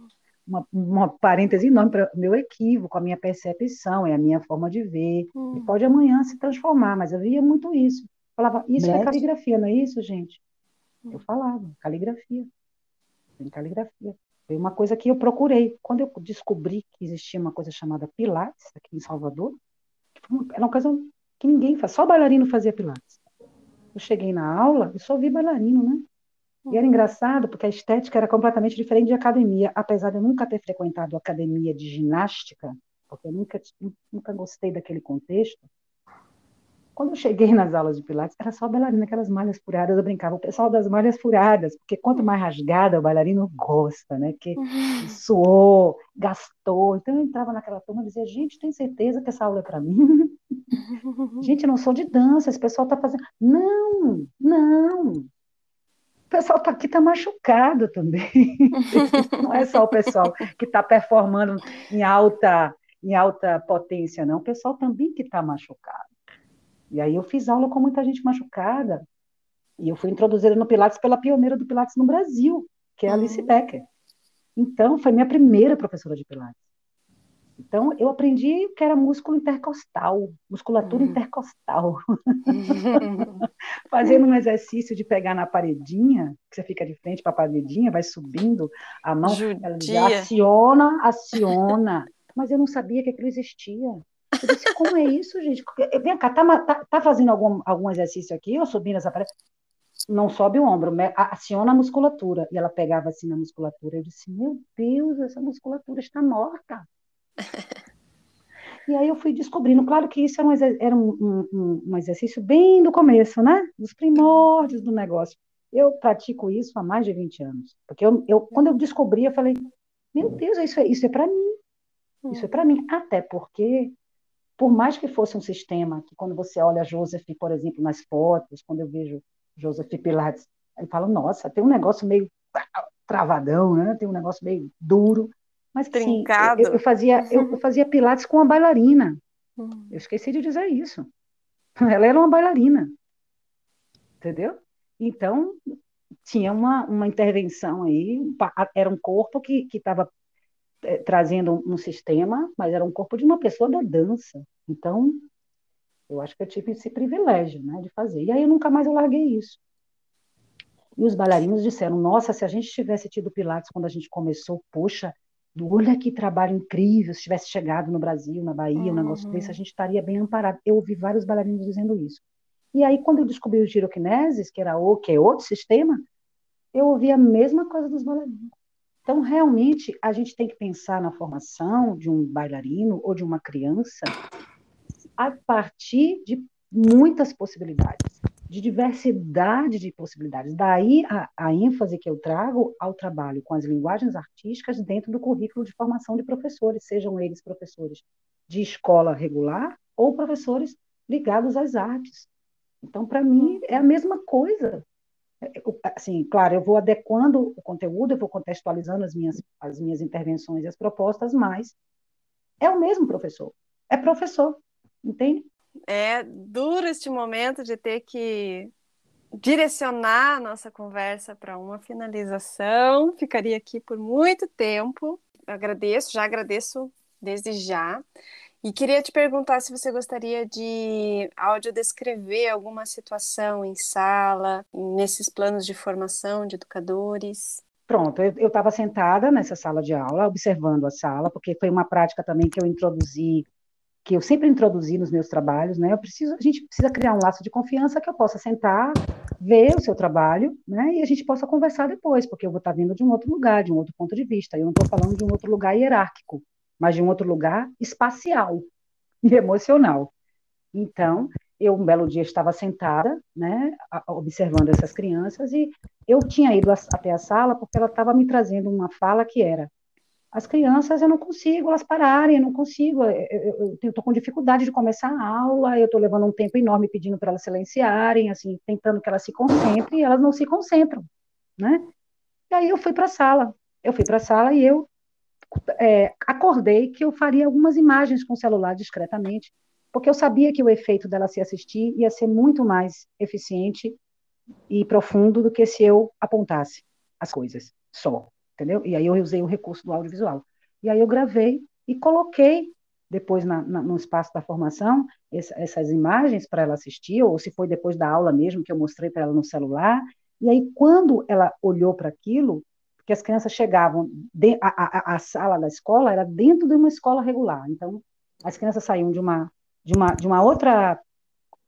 Speaker 4: uma, uma parêntese enorme para o meu equívoco, a minha percepção, é a minha forma de ver. Hum. E pode amanhã se transformar, mas eu via muito isso. Falava, isso é caligrafia, não é isso, gente? Eu hum. falava, caligrafia. Tem caligrafia. Foi uma coisa que eu procurei. Quando eu descobri que existia uma coisa chamada Pilates, aqui em Salvador, era uma coisa que ninguém faz, só bailarino fazia Pilates. Eu cheguei na aula e só vi bailarino, né? E era engraçado porque a estética era completamente diferente de academia, apesar de eu nunca ter frequentado academia de ginástica, porque eu nunca, nunca gostei daquele contexto. Quando eu cheguei nas aulas de Pilates, era só bailarina, aquelas malhas furadas, eu brincava, o pessoal das malhas furadas, porque quanto mais rasgada o bailarino gosta, né? Que uhum. suou, gastou. Então eu entrava naquela turma e dizia, gente, tem certeza que essa aula é para mim? gente, eu não sou de dança, esse pessoal está fazendo. Não, não, o pessoal tá aqui está machucado também. não é só o pessoal que está performando em alta, em alta potência, não. O pessoal também que está machucado. E aí eu fiz aula com muita gente machucada. E eu fui introduzida no Pilates pela pioneira do Pilates no Brasil, que é a Alice uhum. Becker. Então, foi minha primeira professora de Pilates. Então, eu aprendi que era músculo intercostal, musculatura uhum. intercostal. Fazendo um exercício de pegar na paredinha, que você fica de frente para a paredinha, vai subindo a mão, ela diz, aciona, aciona. Mas eu não sabia que aquilo existia. Eu disse, como é isso, gente? Vem cá, tá, tá, tá fazendo algum, algum exercício aqui, ou subindo essa parede? Não sobe o ombro, aciona a musculatura. E ela pegava assim na musculatura. Eu disse, meu Deus, essa musculatura está morta. E aí eu fui descobrindo, claro que isso era, um, era um, um, um, exercício bem do começo, né? Dos primórdios do negócio. Eu pratico isso há mais de 20 anos. Porque eu, eu quando eu descobri, eu falei, meu Deus, isso é, isso é para mim. Isso é para mim. Até porque, por mais que fosse um sistema, que quando você olha Joseph, por exemplo, nas fotos, quando eu vejo Joseph Pilates, eu falo, nossa, tem um negócio meio travadão, né? Tem um negócio meio duro. Mas Trincado. Sim, eu, eu, fazia, eu, eu, fazia pilates com uma bailarina. Hum. Eu esqueci de dizer isso. Ela era uma bailarina. Entendeu? Então, tinha uma, uma intervenção aí, era um corpo que estava é, trazendo um, sistema, mas era um corpo de uma pessoa da dança. Então, eu acho que eu tive esse privilégio né, de fazer. E aí, eu nunca mais eu larguei isso. E os bailarinos disseram: Nossa, se a gente tivesse tido Pilates quando a gente começou, poxa, olha que trabalho incrível, se tivesse chegado no Brasil, na Bahia, uhum. um negócio desse, a uhum. gente estaria bem amparado. Eu ouvi vários bailarinos dizendo isso. E aí, quando eu descobri o giroquineses, que era o que é outro sistema, eu ouvi a mesma coisa dos bailarinos. Então, realmente, a gente tem que pensar na formação de um bailarino ou de uma criança a partir de muitas possibilidades de diversidade de possibilidades. Daí a, a, ênfase que eu trago ao trabalho com as linguagens artísticas dentro do currículo de formação de professores, sejam eles professores de escola regular ou professores ligados às artes. Então, para mim, é a mesma coisa. Assim, claro, eu vou adequando o conteúdo, eu vou contextualizando as minhas, as minhas intervenções e as propostas, mas é o mesmo professor, é professor, entende?
Speaker 2: É duro este momento de ter que direcionar a nossa conversa para uma finalização. Ficaria aqui por muito tempo. agradeço, já agradeço desde já. E queria te perguntar se você gostaria de audiodescrever alguma situação em sala, nesses planos de formação de educadores.
Speaker 4: Pronto, eu estava sentada nessa sala de aula, observando a sala, porque foi uma prática também que eu introduzi, que eu sempre introduzi nos meus trabalhos, né? Eu preciso, a gente precisa criar um laço de confiança que eu possa sentar, ver o seu trabalho, né? E a gente possa conversar depois, porque eu vou estar vindo de um outro lugar, de um outro ponto de vista. Eu não estou falando de um outro lugar hierárquico mas de um outro lugar espacial e emocional. Então, eu um belo dia estava sentada, né, observando essas crianças e eu tinha ido até a sala porque ela estava me trazendo uma fala que era as crianças eu não consigo elas pararem, eu não consigo, eu estou com dificuldade de começar a aula, eu estou levando um tempo enorme pedindo para elas silenciarem, assim, tentando que elas se concentrem, e elas não se concentram, né? E aí eu fui para a sala, eu fui para a sala e eu é, acordei que eu faria algumas imagens com o celular discretamente, porque eu sabia que o efeito dela se assistir ia ser muito mais eficiente e profundo do que se eu apontasse as coisas só, entendeu? E aí eu usei o recurso do audiovisual. E aí eu gravei e coloquei depois na, na, no espaço da formação essa, essas imagens para ela assistir, ou se foi depois da aula mesmo que eu mostrei para ela no celular. E aí quando ela olhou para aquilo, que as crianças chegavam, de, a, a, a, sala da escola era dentro de uma escola regular, então as crianças saíam de uma, de uma, de uma outra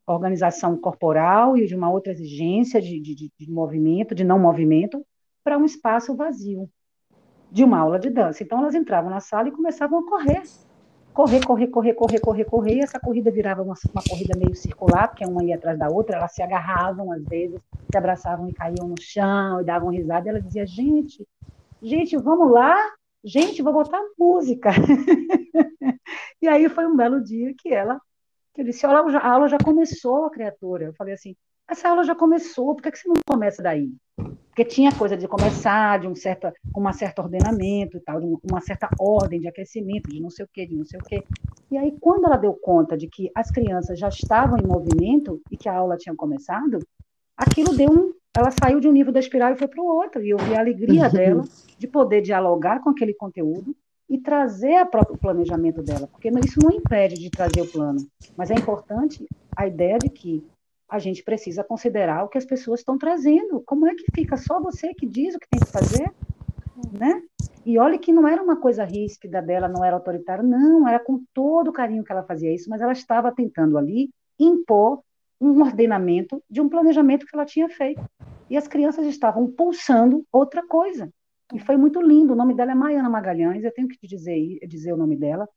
Speaker 4: organização corporal e de uma outra exigência de, de, de movimento, de não movimento, para um espaço vazio, de uma aula de dança. Então elas entravam na sala e começavam a correr, correr, correr, correr, correr, correr, correr, essa corrida virava uma, uma corrida meio circular, porque uma ia atrás da outra, elas se agarravam às vezes, se abraçavam e caíam no chão, e davam risada, e ela dizia, gente, gente, vamos lá, gente, vou botar música. e aí foi um belo dia que ela, que eu disse, olha, a aula já começou, a criatura. Eu falei assim, essa aula já começou, por que, que você não começa daí? Porque tinha coisa de começar, de um certo, uma certa ordenamento e tal, de uma certa ordem de aquecimento, de não sei o quê, de não sei o quê. E aí, quando ela deu conta de que as crianças já estavam em movimento e que a aula tinha começado, aquilo deu um. Ela saiu de um nível da espiral e foi para o outro. E eu vi a alegria dela de poder dialogar com aquele conteúdo e trazer a próprio planejamento dela, porque isso não impede de trazer o plano, mas é importante a ideia de que a gente precisa considerar o que as pessoas estão trazendo. Como é que fica só você que diz o que tem que fazer? Né? E olha que não era uma coisa ríspida dela, não era autoritária, não, era com todo o carinho que ela fazia isso, mas ela estava tentando ali impor um ordenamento de um planejamento que ela tinha feito. E as crianças estavam pulsando outra coisa. E foi muito lindo. O nome dela é Maiana Magalhães, eu tenho que te dizer, dizer o nome dela,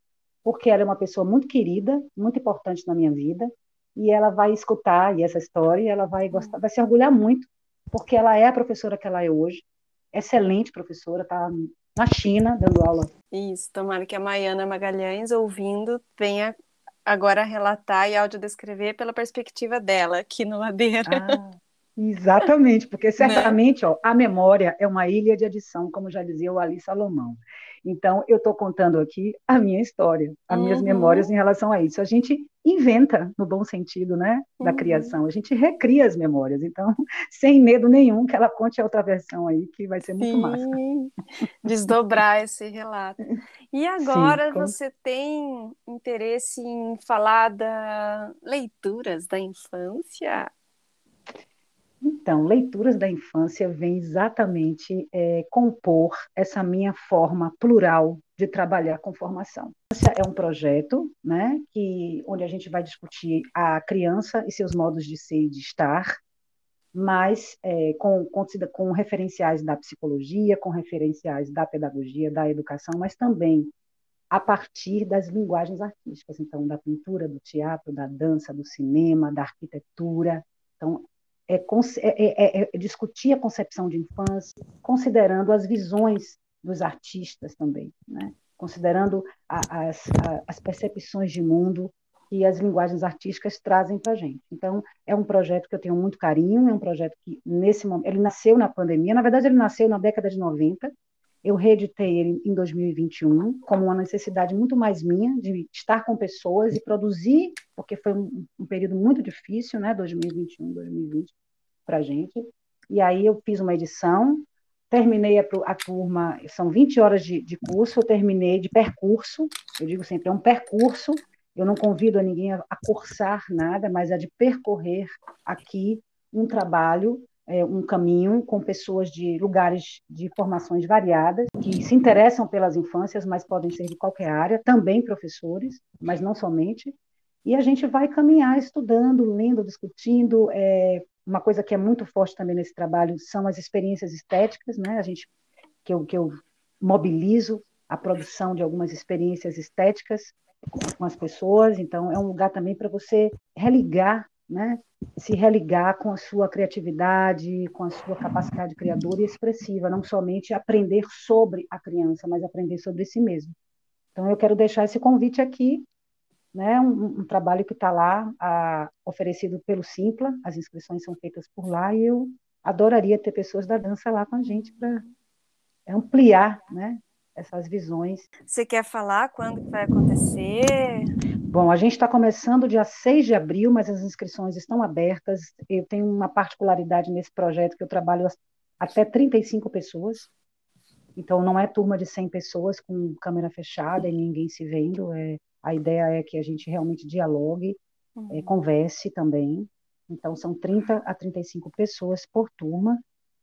Speaker 4: porque ela é uma pessoa muito querida, muito importante na minha vida e ela vai escutar e essa história e ela vai gostar, vai se orgulhar muito, porque ela é a professora que ela é hoje, excelente professora, está na China dando aula.
Speaker 2: Isso, tomara que a Maiana Magalhães, ouvindo, venha agora relatar e audiodescrever pela perspectiva dela aqui no Ladeira.
Speaker 4: Ah, exatamente, porque né? certamente ó, a memória é uma ilha de adição, como já dizia o Ali Salomão. Então, eu estou contando aqui a minha história, as minhas uhum. memórias em relação a isso. A gente inventa, no bom sentido, né, da uhum. criação. A gente recria as memórias. Então, sem medo nenhum que ela conte a outra versão aí, que vai ser muito Sim. massa.
Speaker 2: Desdobrar esse relato. E agora Sim, com... você tem interesse em falar das leituras da infância?
Speaker 4: Então, Leituras da Infância vem exatamente é, compor essa minha forma plural de trabalhar com formação. É um projeto né, que, onde a gente vai discutir a criança e seus modos de ser e de estar, mas é, com, com, com referenciais da psicologia, com referenciais da pedagogia, da educação, mas também a partir das linguagens artísticas, então, da pintura, do teatro, da dança, do cinema, da arquitetura. Então, é, é, é, é, discutir a concepção de infância, considerando as visões dos artistas também, né? considerando a, as, a, as percepções de mundo que as linguagens artísticas trazem para a gente. Então, é um projeto que eu tenho muito carinho, é um projeto que, nesse momento, ele nasceu na pandemia, na verdade, ele nasceu na década de 90, eu reeditei ele em 2021 como uma necessidade muito mais minha de estar com pessoas e produzir, porque foi um, um período muito difícil, né, 2021, 2020 para gente. E aí eu fiz uma edição, terminei a, a turma, são 20 horas de, de, curso, eu terminei de percurso, eu digo sempre, é um percurso, eu não convido a ninguém a, a cursar nada, mas a de percorrer aqui um trabalho é, um caminho com pessoas de lugares de formações variadas, que se interessam pelas infâncias, mas podem ser de qualquer área, também professores, mas não somente. E a gente vai caminhar estudando, lendo, discutindo. É, uma coisa que é muito forte também nesse trabalho são as experiências estéticas, né? A gente que eu, que eu mobilizo a produção de algumas experiências estéticas com as pessoas. Então é um lugar também para você religar, né? se religar com a sua criatividade, com a sua capacidade criadora e expressiva, não somente aprender sobre a criança, mas aprender sobre si mesmo. Então, eu quero deixar esse convite aqui, né, um, um trabalho que está lá, a, oferecido pelo Simpla, as inscrições são feitas por lá, e eu adoraria ter pessoas da dança lá com a gente para ampliar né, essas visões.
Speaker 2: Você quer falar quando vai acontecer?
Speaker 4: Bom, a gente está começando dia 6 de abril, mas as inscrições estão abertas. Eu tenho uma particularidade nesse projeto que eu trabalho até 35 pessoas. Então, não é turma de 100 pessoas com câmera fechada e ninguém se vendo. É, a ideia é que a gente realmente dialogue, uhum. é, converse também. Então, são 30 a 35 pessoas por turma.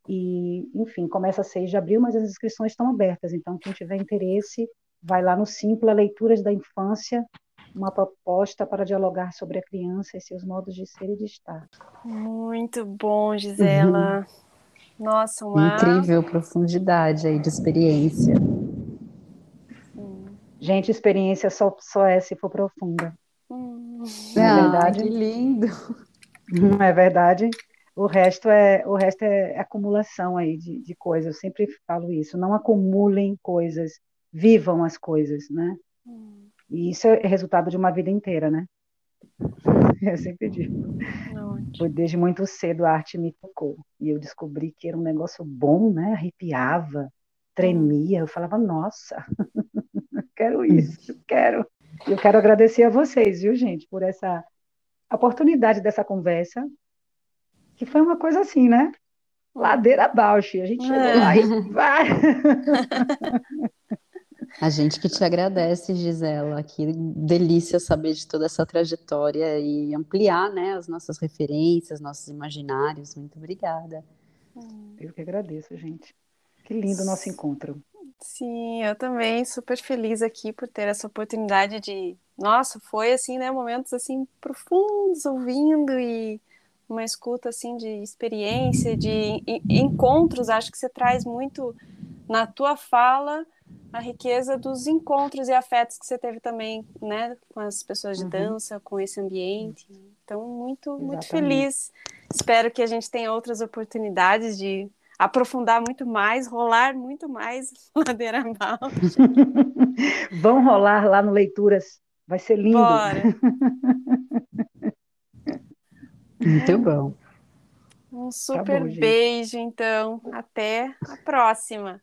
Speaker 4: E, enfim, começa 6 de abril, mas as inscrições estão abertas. Então, quem tiver interesse, vai lá no Simpla Leituras da Infância uma proposta para dialogar sobre a criança e seus modos de ser e de estar.
Speaker 2: Muito bom, Gisela. Uhum. Nossa, uma
Speaker 1: incrível profundidade aí de experiência.
Speaker 4: Gente, experiência só, só é se for profunda.
Speaker 1: Hum. Não é verdade? Que lindo.
Speaker 4: Não é verdade? O resto é o resto é acumulação aí de, de coisas. Eu sempre falo isso. Não acumulem coisas, vivam as coisas, né? Hum. E isso é resultado de uma vida inteira, né? Eu sempre digo. Foi desde muito cedo a arte me tocou. E eu descobri que era um negócio bom, né? Arrepiava, tremia. Eu falava, nossa, quero isso, quero. Eu quero agradecer a vocês, viu, gente, por essa oportunidade dessa conversa, que foi uma coisa assim, né? Ladeira abaixo. A gente chegou é. lá e vai.
Speaker 1: A gente que te agradece, Gisela. Que delícia saber de toda essa trajetória e ampliar né, as nossas referências, nossos imaginários. Muito obrigada.
Speaker 4: Eu que agradeço, gente. Que lindo o nosso encontro.
Speaker 2: Sim, eu também super feliz aqui por ter essa oportunidade de, nossa, foi assim, né, momentos assim profundos ouvindo e uma escuta assim de experiência, de encontros, acho que você traz muito na tua fala a riqueza dos encontros e afetos que você teve também, né, com as pessoas de uhum. dança, com esse ambiente. Então, muito, Exatamente. muito feliz. Espero que a gente tenha outras oportunidades de aprofundar muito mais, rolar muito mais ladeira abaixo.
Speaker 4: Vão rolar lá no Leituras, vai ser lindo.
Speaker 2: Bora.
Speaker 1: muito bom.
Speaker 2: Um super tá bom, beijo, então. Até a próxima.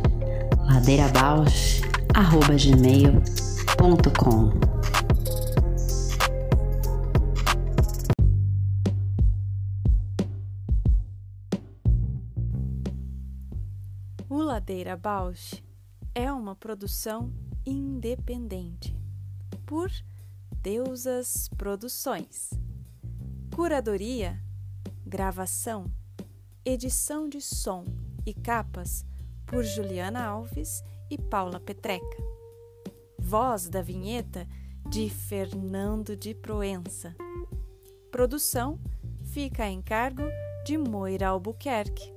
Speaker 5: ladeirabausch.gmail.com
Speaker 2: O Ladeira Bausch é uma produção independente por Deusas Produções. Curadoria, gravação, edição de som e capas por Juliana Alves e Paula Petreca. Voz da vinheta de Fernando de Proença. Produção fica a encargo de Moira Albuquerque.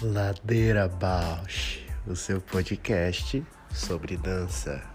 Speaker 3: Ladeira Bausch, o seu podcast sobre dança.